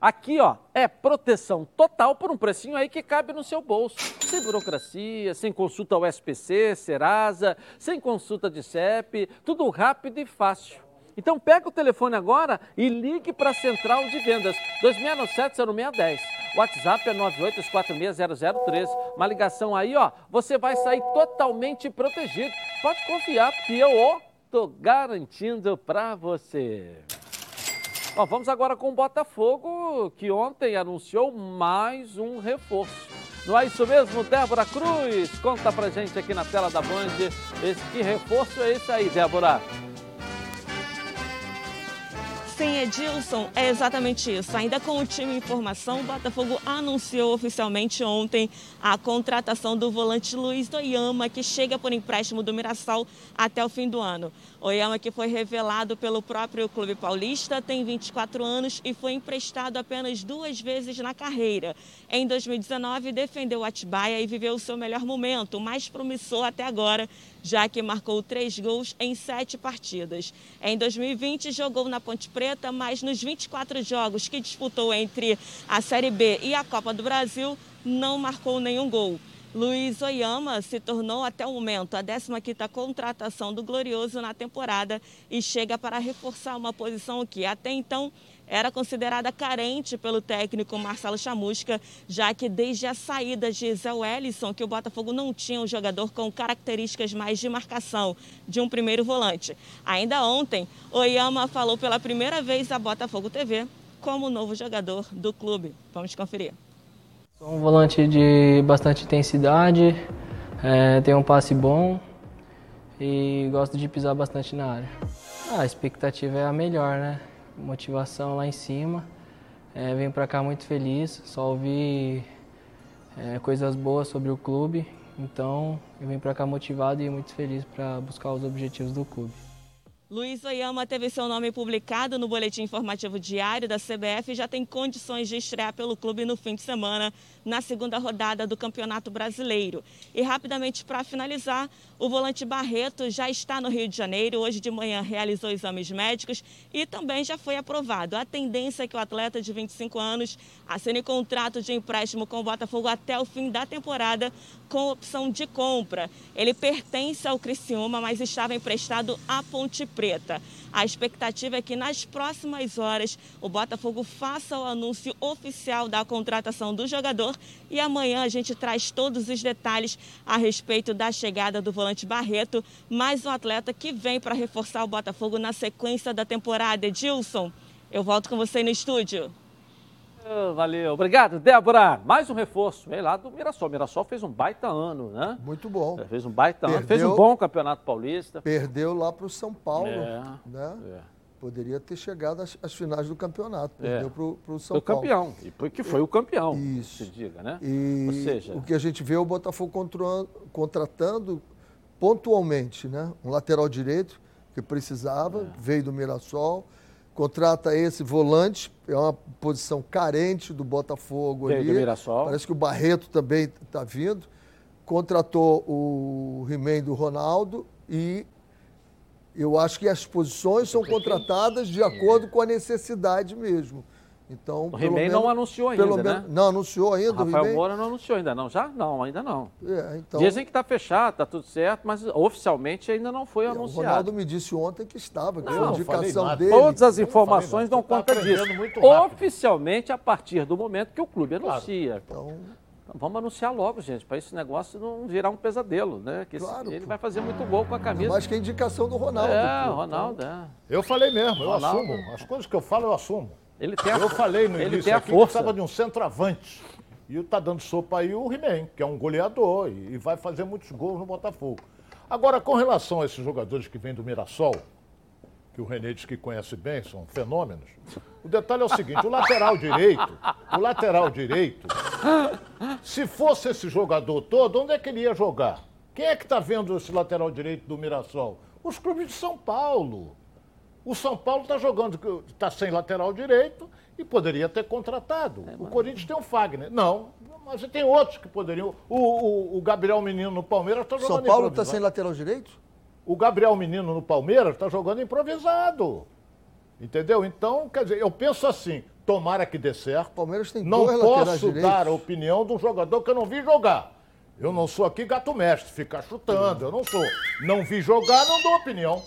Aqui, ó, é proteção total por um precinho aí que cabe no seu bolso. Sem burocracia, sem consulta ao SPC, Serasa, sem consulta de CEP, tudo rápido e fácil. Então pega o telefone agora e ligue para a Central de Vendas 2697-0610. WhatsApp é 982460013. Uma ligação aí, ó, você vai sair totalmente protegido. Pode confiar, porque eu ó, tô garantindo para você. Vamos agora com o Botafogo, que ontem anunciou mais um reforço. Não é isso mesmo, Débora Cruz? Conta pra gente aqui na tela da Band. Esse, que reforço é esse aí, Débora? Sim, Edilson, é exatamente isso. Ainda com o time em formação, o Botafogo anunciou oficialmente ontem a contratação do volante Luiz Oyama, que chega por empréstimo do Mirassol até o fim do ano. Oyama, que foi revelado pelo próprio Clube Paulista, tem 24 anos e foi emprestado apenas duas vezes na carreira. Em 2019, defendeu o Atibaia e viveu o seu melhor momento, mais promissor até agora, já que marcou três gols em sete partidas. Em 2020, jogou na Ponte Preta, mas nos 24 jogos que disputou entre a Série B e a Copa do Brasil, não marcou nenhum gol. Luiz Oyama se tornou até o momento a 15ª contratação do Glorioso na temporada e chega para reforçar uma posição que até então era considerada carente pelo técnico Marcelo Chamusca, já que desde a saída de Zé Wellison, que o Botafogo não tinha um jogador com características mais de marcação de um primeiro volante. Ainda ontem, Oyama falou pela primeira vez à Botafogo TV como novo jogador do clube. Vamos conferir. Sou um volante de bastante intensidade, é, tenho um passe bom e gosto de pisar bastante na área. Ah, a expectativa é a melhor, né? Motivação lá em cima. É, venho para cá muito feliz, só ouvi é, coisas boas sobre o clube, então eu venho para cá motivado e muito feliz para buscar os objetivos do clube. Luiz Oyama teve seu nome publicado no Boletim Informativo Diário da CBF e já tem condições de estrear pelo clube no fim de semana, na segunda rodada do Campeonato Brasileiro. E rapidamente para finalizar, o volante Barreto já está no Rio de Janeiro. Hoje de manhã realizou exames médicos e também já foi aprovado. A tendência é que o atleta de 25 anos assine contrato de empréstimo com o Botafogo até o fim da temporada, com opção de compra. Ele pertence ao Criciúma, mas estava emprestado à Ponte Preta. A expectativa é que nas próximas horas o Botafogo faça o anúncio oficial da contratação do jogador e amanhã a gente traz todos os detalhes a respeito da chegada do volante Barreto, mais um atleta que vem para reforçar o Botafogo na sequência da temporada. Edilson, eu volto com você no estúdio. Valeu, obrigado, Débora. Mais um reforço, vem lá do Mirassol. Mirassol fez um baita ano, né? Muito bom. É, fez um baita Perdeu, ano, fez um bom campeonato paulista. Perdeu lá para o São Paulo, é, né? É. Poderia ter chegado às, às, finais do campeonato. É. Perdeu é. para o São foi Paulo. campeão, e porque foi o campeão, Isso. se diga, né? E Ou seja... o que a gente vê é o Botafogo contratando pontualmente, né? Um lateral direito que precisava, é. veio do Mirassol contrata esse volante, é uma posição carente do Botafogo Tem ali. Mirassol. Parece que o Barreto também está vindo. Contratou o He-Man do Ronaldo e eu acho que as posições são contratadas de acordo com a necessidade mesmo. Então, o He-Man não anunciou ainda, né? Menos, não anunciou ainda. O Rafael Moura não anunciou ainda, não. Já? Não, ainda não. É, então... Dizem que está fechado, está tudo certo, mas oficialmente ainda não foi é, anunciado. O Ronaldo me disse ontem que estava, que não, a indicação dele. Todas as informações dão conta tá disso. Oficialmente, a partir do momento que o clube anuncia. Claro. Então... Vamos anunciar logo, gente, para esse negócio não virar um pesadelo, né? Que claro, ele pô. vai fazer muito gol com a camisa. Mas que a indicação do Ronaldo. É, o Ronaldo, é. Eu falei mesmo, eu Ronaldo. assumo. As coisas que eu falo, eu assumo. Ele tem a, Eu falei no ele início aqui que precisava de um centroavante. E tá dando sopa aí o He-Man, que é um goleador e, vai fazer muitos gols no Botafogo. Agora, com relação a esses jogadores que vêm do Mirassol, que o René diz que conhece bem, são fenômenos. O detalhe é o seguinte, o lateral direito, o lateral direito, se fosse esse jogador todo, onde é que ele ia jogar? Quem é que está vendo esse lateral direito do Mirassol? Os clubes de São Paulo. O São Paulo está jogando, está sem lateral direito e poderia ter contratado. É, o Corinthians tem um Fagner. Não, mas tem outros que poderiam. O, o, o Gabriel Menino no Palmeiras está jogando São Paulo está sem lateral direito? O Gabriel Menino no Palmeiras está jogando improvisado. Entendeu? Então, quer dizer, eu penso assim, tomara que dê certo. O Palmeiras tem Não posso dar a opinião de um jogador que eu não vi jogar. Eu não sou aqui gato mestre, ficar chutando, eu não sou. Não vi jogar, não dou opinião.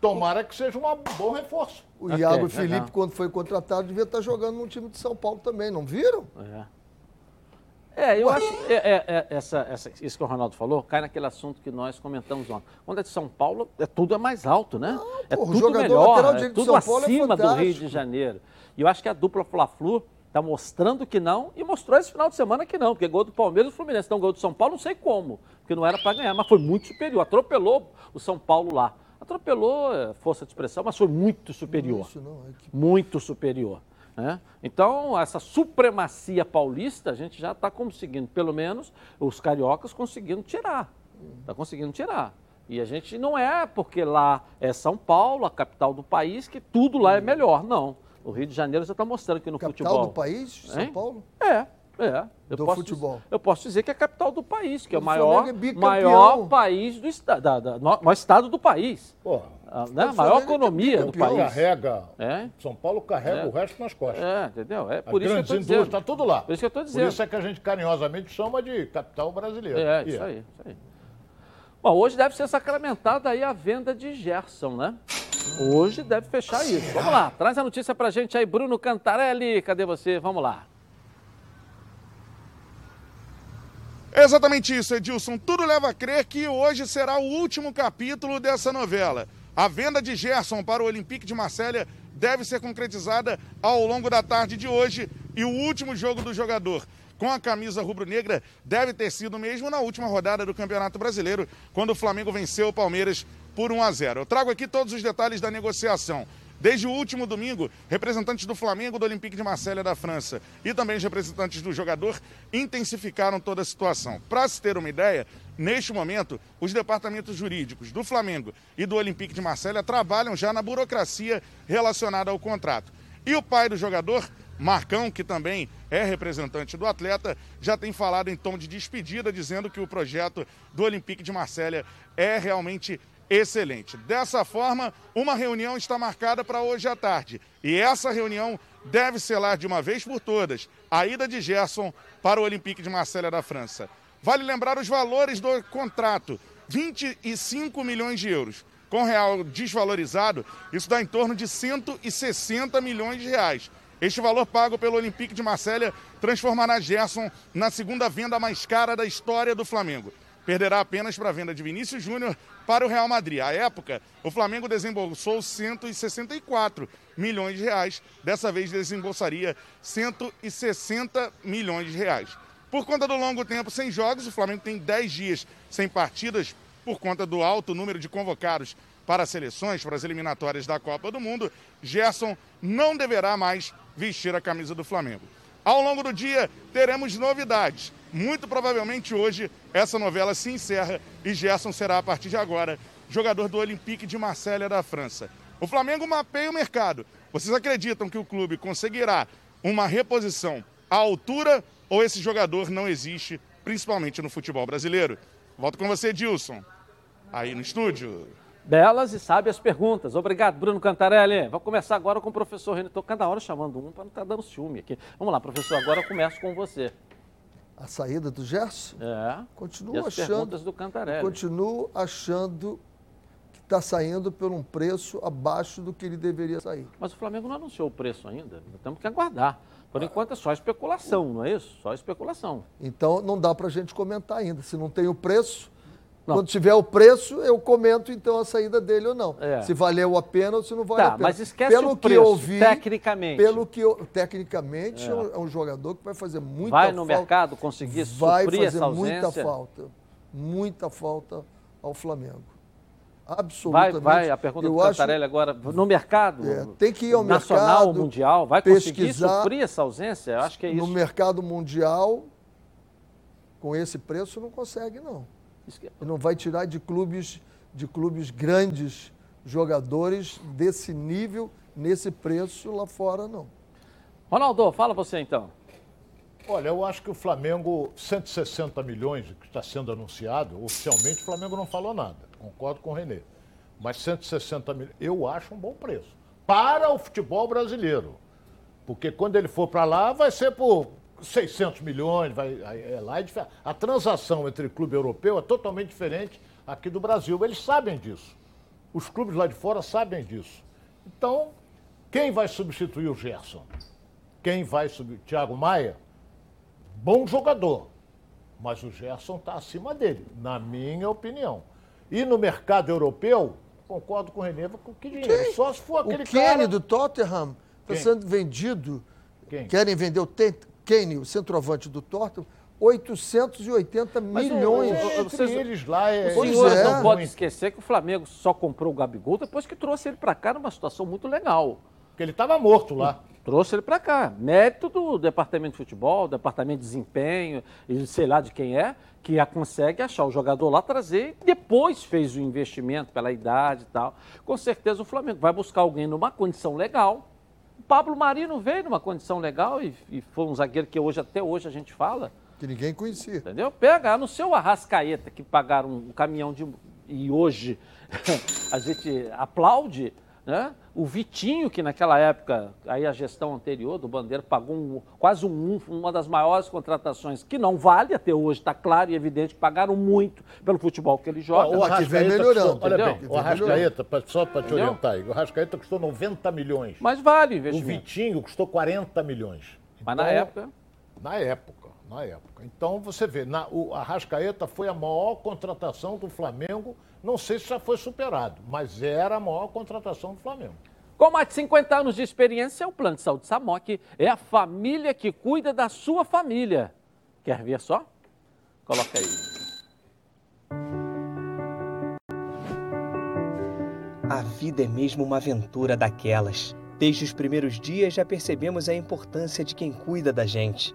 Tomara que seja um bom reforço. O okay, Iago Felipe, legal. quando foi contratado, devia estar jogando no time de São Paulo também, não viram? É. É, eu acho é, é, é, essa, essa, isso que o Ronaldo falou cai naquele assunto que nós comentamos ontem. Quando é de São Paulo, é tudo é mais alto, né? Não, é tudo melhor, é tudo é acima do Rio de Janeiro. E eu acho que a dupla Fla-Flu está mostrando que não e mostrou esse final de semana que não, porque gol do Palmeiras e do Fluminense. Então, gol do São Paulo, não sei como, porque não era para ganhar, mas foi muito superior. Atropelou o São Paulo lá. Atropelou, é, força de expressão, mas foi muito superior. Não, não, é que... Muito superior. Né? Então, essa supremacia paulista, a gente já está conseguindo, pelo menos os cariocas conseguindo tirar. Está conseguindo tirar. E a gente não é porque lá é São Paulo, a capital do país, que tudo lá é melhor. Não. O Rio de Janeiro já está mostrando que no capital futebol. Capital do país, São hein? Paulo? É, é. Eu do posso futebol. Eu posso dizer que é a capital do país, que é o maior, é maior país do estado, da, da, maior estado do país. Porra. A, né? a maior economia do país. Carrega, é? São Paulo carrega é. o resto nas costas. É, entendeu? É por a isso que eu indústrias, está tudo lá. Por isso que eu estou dizendo. Por isso é que a gente carinhosamente chama de capital brasileira. É, isso aí, isso aí. Bom, hoje deve ser sacramentada aí a venda de Gerson, né? Hoje deve fechar isso. Vamos lá, traz a notícia pra gente aí, Bruno Cantarelli. Cadê você? Vamos lá. É exatamente isso, Edilson. Tudo leva a crer que hoje será o último capítulo dessa novela. A venda de Gerson para o Olympique de Marselha deve ser concretizada ao longo da tarde de hoje e o último jogo do jogador com a camisa rubro-negra deve ter sido mesmo na última rodada do Campeonato Brasileiro, quando o Flamengo venceu o Palmeiras por 1 a 0. Eu trago aqui todos os detalhes da negociação. Desde o último domingo, representantes do Flamengo, do Olympique de Marselha da França e também os representantes do jogador intensificaram toda a situação. Para se ter uma ideia, neste momento, os departamentos jurídicos do Flamengo e do Olympique de Marselha trabalham já na burocracia relacionada ao contrato. E o pai do jogador, Marcão, que também é representante do atleta, já tem falado em tom de despedida, dizendo que o projeto do Olympique de Marselha é realmente excelente. Dessa forma, uma reunião está marcada para hoje à tarde. E essa reunião deve selar de uma vez por todas a ida de Gerson para o Olympique de Marselha da França. Vale lembrar os valores do contrato: 25 milhões de euros. Com real desvalorizado, isso dá em torno de 160 milhões de reais. Este valor pago pelo Olympique de Marselha transformará Gerson na segunda venda mais cara da história do Flamengo perderá apenas para a venda de Vinícius Júnior para o Real Madrid. À época, o Flamengo desembolsou 164 milhões de reais. Dessa vez desembolsaria 160 milhões de reais. Por conta do longo tempo sem jogos, o Flamengo tem 10 dias sem partidas por conta do alto número de convocados para as seleções, para as eliminatórias da Copa do Mundo. Gerson não deverá mais vestir a camisa do Flamengo. Ao longo do dia, teremos novidades. Muito provavelmente hoje essa novela se encerra e Gerson será, a partir de agora, jogador do Olympique de Marselha da França. O Flamengo mapeia o mercado. Vocês acreditam que o clube conseguirá uma reposição à altura ou esse jogador não existe, principalmente no futebol brasileiro? Volto com você, Dilson. Aí no estúdio. Belas e sábias perguntas. Obrigado, Bruno Cantarelli. Vou começar agora com o professor René. Estou cada hora chamando um para não estar tá dando ciúme aqui. Vamos lá, professor. Agora eu começo com você a saída do Gerson? É. Continuo achando. Perguntas do Cantarelli. Continuo achando que está saindo por um preço abaixo do que ele deveria sair. Mas o Flamengo não anunciou o preço ainda. Temos que aguardar. Por enquanto é só especulação, não é isso? Só especulação. Então não dá para a gente comentar ainda. Se não tem o preço, não. Quando tiver o preço, eu comento então a saída dele ou não. É. Se valeu a pena ou se não valeu tá, a pena. Mas esquece pelo o preço, que eu vi, tecnicamente. Pelo que eu, tecnicamente é. é um jogador que vai fazer muita vai falta. Vai no mercado conseguir vai suprir essa ausência. Vai fazer muita falta, muita falta ao Flamengo. Absolutamente. Vai, vai a pergunta do Cantarelli agora, no mercado é, tem que ir ao nacional, mercado, mundial, vai conseguir suprir essa ausência? Eu acho que é isso. No mercado mundial, com esse preço, não consegue não. Não vai tirar de clubes, de clubes grandes jogadores desse nível, nesse preço lá fora, não. Ronaldo, fala você então. Olha, eu acho que o Flamengo, 160 milhões que está sendo anunciado, oficialmente o Flamengo não falou nada. Concordo com o Renê. Mas 160 milhões, eu acho um bom preço. Para o futebol brasileiro. Porque quando ele for para lá, vai ser por 600 milhões, vai, é lá é diferente. A transação entre clube europeu é totalmente diferente aqui do Brasil. Eles sabem disso. Os clubes lá de fora sabem disso. Então, quem vai substituir o Gerson? Quem vai substituir? Thiago Maia? Bom jogador. Mas o Gerson está acima dele, na minha opinião. E no mercado europeu, concordo com o Renê, com que dinheiro? Quem? Só se for aquele o Kenny cara... do Tottenham está sendo vendido. Quem? Querem vender o Kenny, o centroavante do Tottenham, 880 Mas milhões. O, o, vocês, eles lá é. Os senhores é. não podem esquecer que o Flamengo só comprou o Gabigol depois que trouxe ele para cá numa situação muito legal. Porque ele estava morto lá. Trouxe ele para cá. Mérito do departamento de futebol, departamento de desempenho, e sei lá de quem é, que a consegue achar o jogador lá, trazer e depois fez o investimento pela idade e tal. Com certeza o Flamengo vai buscar alguém numa condição legal Pablo Marino veio numa condição legal e, e, foi um zagueiro que hoje, até hoje, a gente fala. Que ninguém conhecia. Entendeu? Pega no seu Arrascaeta, que pagaram um caminhão de. E hoje a gente aplaude né? O Vitinho, que naquela época, aí a gestão anterior do Bandeira pagou um, quase um, uma das maiores contratações, que não vale até hoje, está claro e evidente que pagaram muito pelo futebol que ele joga. O Arrascaeta vem melhorando. Custou, olha bem, o Arrascaeta, só para te orientar aí, o Arrascaeta custou 90 milhões. Mas vale o investimento. O Vitinho custou 40 milhões. Mas então, na época? Na época, na época. Então você vê, na, o Arrascaeta foi a maior contratação do Flamengo não sei se já foi superado, mas era a maior contratação do Flamengo. Com mais de 50 anos de experiência, o Plano de Saúde Samok é a família que cuida da sua família. Quer ver só? Coloca aí. A vida é mesmo uma aventura daquelas. Desde os primeiros dias já percebemos a importância de quem cuida da gente.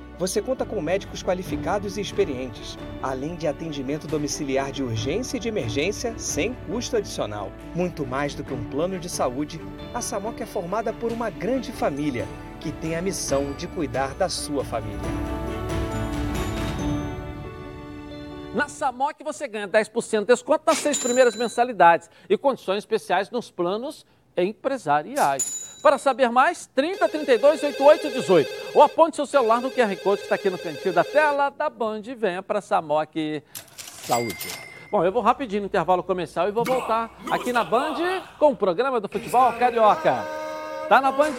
você conta com médicos qualificados e experientes, além de atendimento domiciliar de urgência e de emergência sem custo adicional. Muito mais do que um plano de saúde, a Samok é formada por uma grande família que tem a missão de cuidar da sua família. Na Samok você ganha 10% de desconto nas seis primeiras mensalidades e condições especiais nos planos empresariais. Para saber mais, 30 32 88 18. Ou aponte seu celular no QR Code que está aqui no cantinho da tela da Band e venha para Samok Saúde. Bom, eu vou rapidinho no intervalo comercial e vou voltar aqui na Band com o programa do futebol carioca. Tá na Band?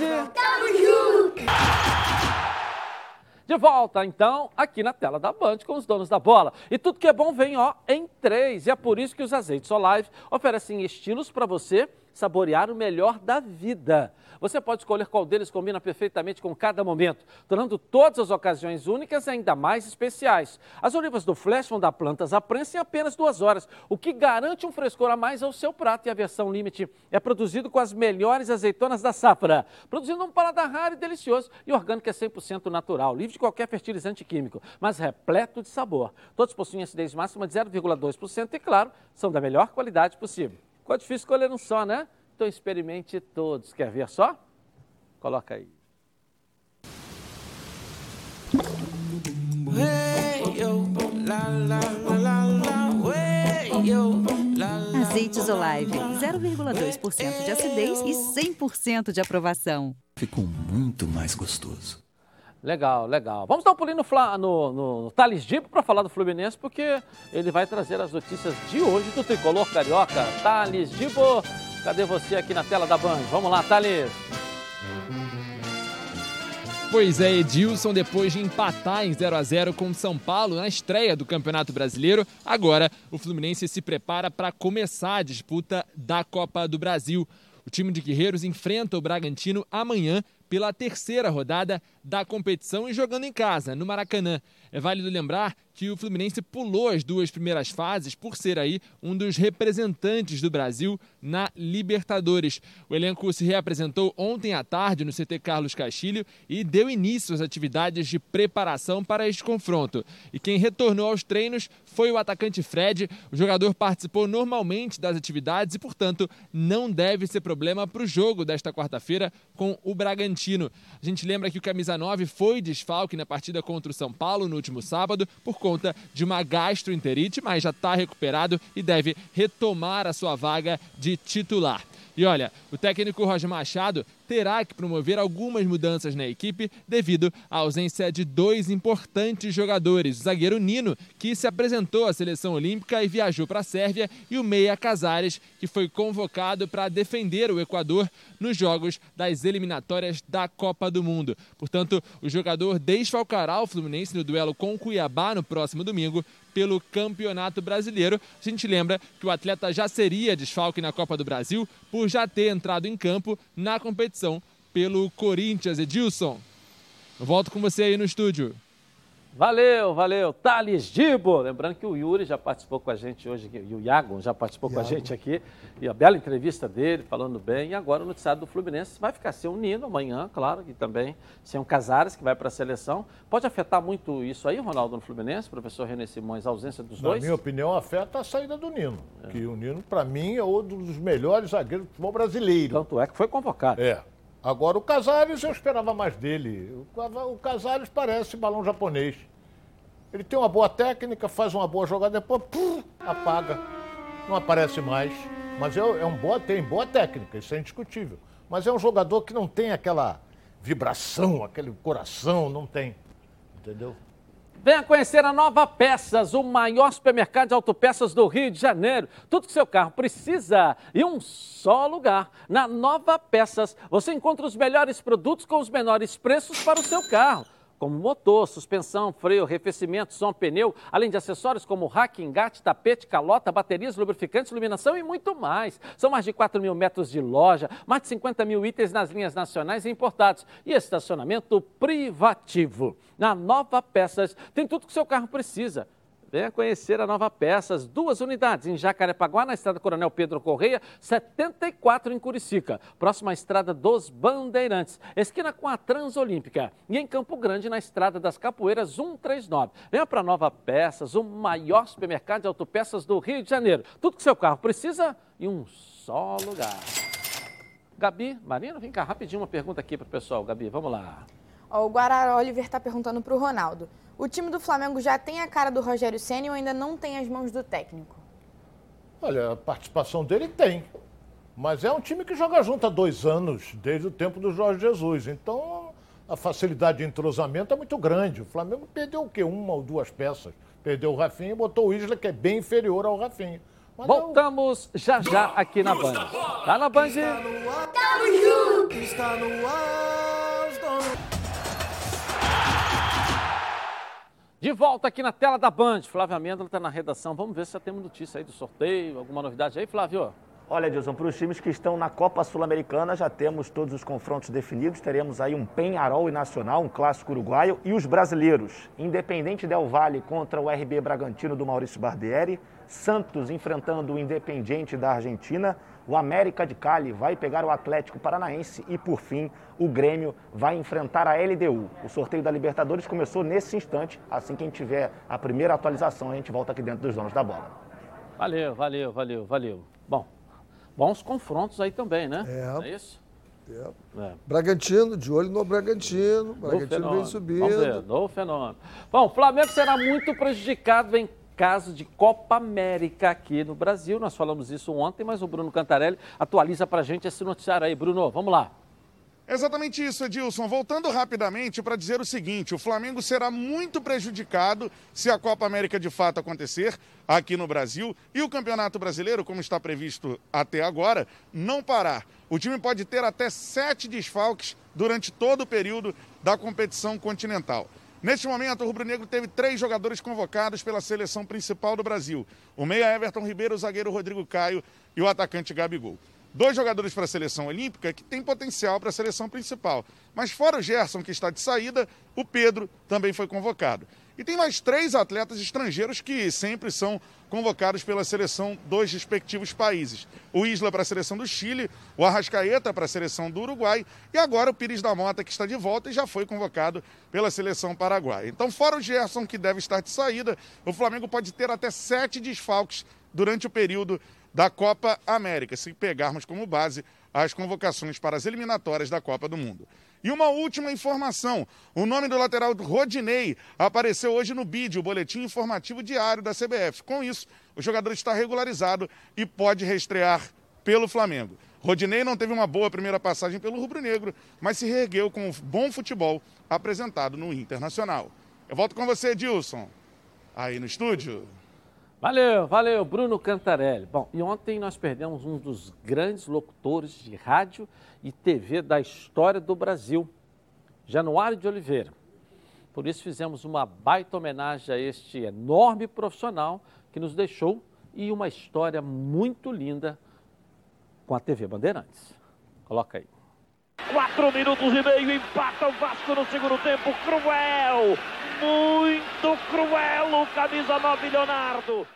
De volta, então, aqui na tela da Band com os donos da bola. E tudo que é bom vem, ó, em três. E é por isso que os azeites Olive oferecem estilos para você saborear o melhor da vida. Você pode escolher qual deles combina perfeitamente com cada momento, tornando todas as ocasiões únicas ainda mais especiais. As olivas do Flash vão dar plantas à prensa em apenas duas horas, o que garante um frescor a mais ao seu prato. E a versão Limite é produzido com as melhores azeitonas da safra, produzindo um paladar raro e delicioso. E orgânico é 100% natural, livre de qualquer fertilizante químico, mas repleto de sabor. Todos possuem acidez máxima de 0,2% e, claro, são da melhor qualidade possível. Ficou difícil escolher um só, né? Então experimente todos. Quer ver só? Coloca aí. Azeites Olive, 0,2% de acidez e 100% de aprovação. Ficou muito mais gostoso. Legal, legal. Vamos dar um pulinho no, no, no Thales Dibo para falar do Fluminense, porque ele vai trazer as notícias de hoje do Tricolor Carioca. Thales Dibo, Cadê você aqui na tela da Band? Vamos lá, Thales. Pois é, Edilson, depois de empatar em 0 a 0 com o São Paulo na estreia do Campeonato Brasileiro, agora o Fluminense se prepara para começar a disputa da Copa do Brasil. O time de Guerreiros enfrenta o Bragantino amanhã pela terceira rodada da competição e jogando em casa, no Maracanã. É válido lembrar que o Fluminense pulou as duas primeiras fases por ser aí um dos representantes do Brasil na Libertadores. O elenco se reapresentou ontem à tarde no CT Carlos Castilho e deu início às atividades de preparação para este confronto. E quem retornou aos treinos foi o atacante Fred. O jogador participou normalmente das atividades e, portanto, não deve ser problema para o jogo desta quarta-feira com o Bragantino. A gente lembra que o camisa 9 foi desfalque na partida contra o São Paulo no último sábado por conta de uma gastroenterite, mas já está recuperado e deve retomar a sua vaga de titular. E olha, o técnico Roger Machado terá que promover algumas mudanças na equipe devido à ausência de dois importantes jogadores: o zagueiro Nino, que se apresentou à seleção olímpica e viajou para a Sérvia, e o Meia Casares, que foi convocado para defender o Equador nos jogos das eliminatórias da Copa do Mundo. Portanto, o jogador desfalcará o Fluminense no duelo com o Cuiabá no próximo domingo pelo Campeonato Brasileiro. A gente lembra que o atleta já seria desfalque na Copa do Brasil por já ter entrado em campo na competição pelo Corinthians. Edilson, volto com você aí no estúdio. Valeu, valeu. Thales Dibo. Lembrando que o Yuri já participou com a gente hoje, e o Iago já participou Iago. com a gente aqui. E a bela entrevista dele, falando bem. E agora o noticiário do Fluminense vai ficar sem o Nino amanhã, claro, e também sem o Casares, que vai para a seleção. Pode afetar muito isso aí, Ronaldo, no Fluminense, professor René Simões, a ausência dos Na dois? Na minha opinião, afeta a saída do Nino. É. Que o Nino, para mim, é um dos melhores zagueiros do futebol brasileiro. Tanto é que foi convocado. É. Agora, o Casares, eu esperava mais dele. O Casares parece balão japonês. Ele tem uma boa técnica, faz uma boa jogada, depois pum, apaga. Não aparece mais. Mas é, é um boa, tem boa técnica, isso é indiscutível. Mas é um jogador que não tem aquela vibração, aquele coração, não tem. Entendeu? Venha conhecer a Nova Peças, o maior supermercado de autopeças do Rio de Janeiro. Tudo que seu carro precisa em um só lugar. Na Nova Peças, você encontra os melhores produtos com os menores preços para o seu carro como motor, suspensão, freio, arrefecimento, som, pneu, além de acessórios como rack, engate, tapete, calota, baterias, lubrificantes, iluminação e muito mais. São mais de 4 mil metros de loja, mais de 50 mil itens nas linhas nacionais e importados e estacionamento privativo. Na Nova Peças tem tudo que seu carro precisa Venha conhecer a Nova Peças, duas unidades em Jacarepaguá, na estrada Coronel Pedro Correia, 74 em Curicica, próxima à estrada dos Bandeirantes, esquina com a Transolímpica, e em Campo Grande, na estrada das Capoeiras 139. Venha para Nova Peças, o maior supermercado de autopeças do Rio de Janeiro. Tudo que seu carro precisa em um só lugar. Gabi, Marina, vem cá rapidinho uma pergunta aqui para o pessoal. Gabi, vamos lá. O Guará Oliver está perguntando para o Ronaldo. O time do Flamengo já tem a cara do Rogério Senna ou ainda não tem as mãos do técnico? Olha, a participação dele tem. Mas é um time que joga junto há dois anos, desde o tempo do Jorge Jesus. Então, a facilidade de entrosamento é muito grande. O Flamengo perdeu o quê? Uma ou duas peças. Perdeu o Rafinha e botou o Isla, que é bem inferior ao Rafinha. Mas Voltamos eu... já já aqui na Band. Tá na Band? Está no ar. Tamo junto. Está no ar. De volta aqui na tela da Band. Flávio Amêndola está na redação. Vamos ver se já temos notícia aí do sorteio, alguma novidade aí, Flávio? Olha, Edilson, para os times que estão na Copa Sul-Americana, já temos todos os confrontos definidos. Teremos aí um Penharol e Nacional, um clássico uruguaio, e os brasileiros. Independente Del Valle contra o RB Bragantino do Maurício Barbieri, Santos enfrentando o Independiente da Argentina, o América de Cali vai pegar o Atlético Paranaense e, por fim, o Grêmio vai enfrentar a LDU. O sorteio da Libertadores começou nesse instante. Assim que a gente tiver a primeira atualização, a gente volta aqui dentro dos donos da bola. Valeu, valeu, valeu, valeu. Bom, bons confrontos aí também, né? É. é isso? É. É. Bragantino, de olho no Bragantino. Bragantino vem subindo. Vamos ver, novo fenômeno. Bom, o Flamengo será muito prejudicado, vem caso de Copa América aqui no Brasil. Nós falamos isso ontem, mas o Bruno Cantarelli atualiza para a gente esse noticiário aí. Bruno, vamos lá. Exatamente isso, Edilson. Voltando rapidamente para dizer o seguinte: o Flamengo será muito prejudicado se a Copa América de fato acontecer aqui no Brasil e o Campeonato Brasileiro, como está previsto até agora, não parar. O time pode ter até sete desfalques durante todo o período da competição continental. Neste momento, o Rubro Negro teve três jogadores convocados pela seleção principal do Brasil: o meia Everton Ribeiro, o zagueiro Rodrigo Caio e o atacante Gabigol. dois jogadores para a seleção olímpica que têm potencial para a seleção principal. Mas fora o Gerson, que está de saída, o Pedro também foi convocado. E tem mais três atletas estrangeiros que sempre são convocados pela seleção dos respectivos países. O Isla para a seleção do Chile, o Arrascaeta para a seleção do Uruguai e agora o Pires da Mota, que está de volta e já foi convocado pela seleção paraguaia. Então, fora o Gerson, que deve estar de saída, o Flamengo pode ter até sete desfalques durante o período da Copa América, se pegarmos como base as convocações para as eliminatórias da Copa do Mundo. E uma última informação: o nome do lateral Rodinei apareceu hoje no BID, o Boletim Informativo Diário da CBF. Com isso, o jogador está regularizado e pode reestrear pelo Flamengo. Rodinei não teve uma boa primeira passagem pelo rubro-negro, mas se reergueu com o bom futebol apresentado no Internacional. Eu volto com você, Dilson. Aí no estúdio. Valeu, valeu, Bruno Cantarelli. Bom, e ontem nós perdemos um dos grandes locutores de rádio e TV da história do Brasil, Januário de Oliveira. Por isso fizemos uma baita homenagem a este enorme profissional que nos deixou e uma história muito linda com a TV Bandeirantes. Coloca aí. Quatro minutos e meio, empata o Vasco no segundo tempo. Cruel, muito cruel o camisa 9 Leonardo.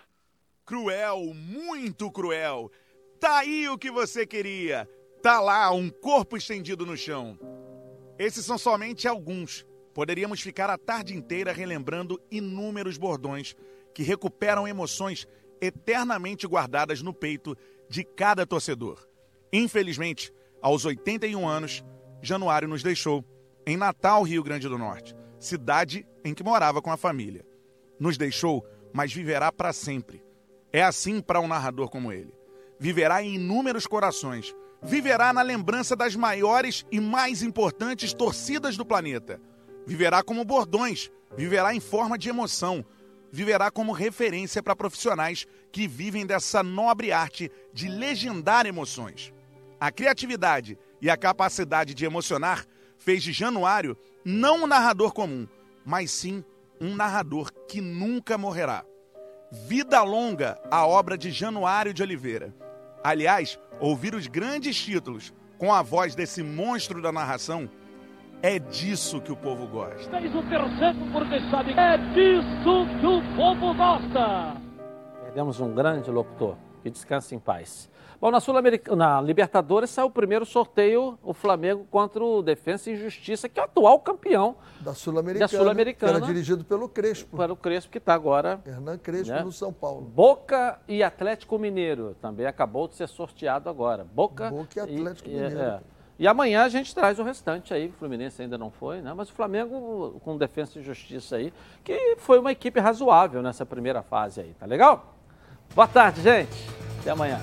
Cruel, muito cruel. Tá aí o que você queria. Tá lá um corpo estendido no chão. Esses são somente alguns. Poderíamos ficar a tarde inteira relembrando inúmeros bordões que recuperam emoções eternamente guardadas no peito de cada torcedor. Infelizmente, aos 81 anos, Januário nos deixou, em Natal, Rio Grande do Norte, cidade em que morava com a família. Nos deixou, mas viverá para sempre. É assim para um narrador como ele. Viverá em inúmeros corações, viverá na lembrança das maiores e mais importantes torcidas do planeta. Viverá como bordões, viverá em forma de emoção, viverá como referência para profissionais que vivem dessa nobre arte de legendar emoções. A criatividade e a capacidade de emocionar fez de Januário não um narrador comum, mas sim um narrador que nunca morrerá. Vida longa a obra de Januário de Oliveira. Aliás, ouvir os grandes títulos com a voz desse monstro da narração é disso que o povo gosta. Fez o terceiro porque sabe é disso que o povo gosta. Perdemos um grande locutor. Que descanse em paz. Bom, na, Sul na Libertadores saiu o primeiro sorteio, o Flamengo contra o Defensa e Justiça, que é o atual campeão da Sul-Americana. Da Sul-Americana. Era dirigido pelo Crespo. Pelo Crespo, que está agora. Hernan Crespo né? no São Paulo. Boca e Atlético Mineiro também acabou de ser sorteado agora. Boca, Boca e Atlético e, Mineiro. É, e amanhã a gente traz o restante aí, o Fluminense ainda não foi, né? Mas o Flamengo com Defensa e Justiça aí, que foi uma equipe razoável nessa primeira fase aí, tá legal? Boa tarde, gente. Até amanhã.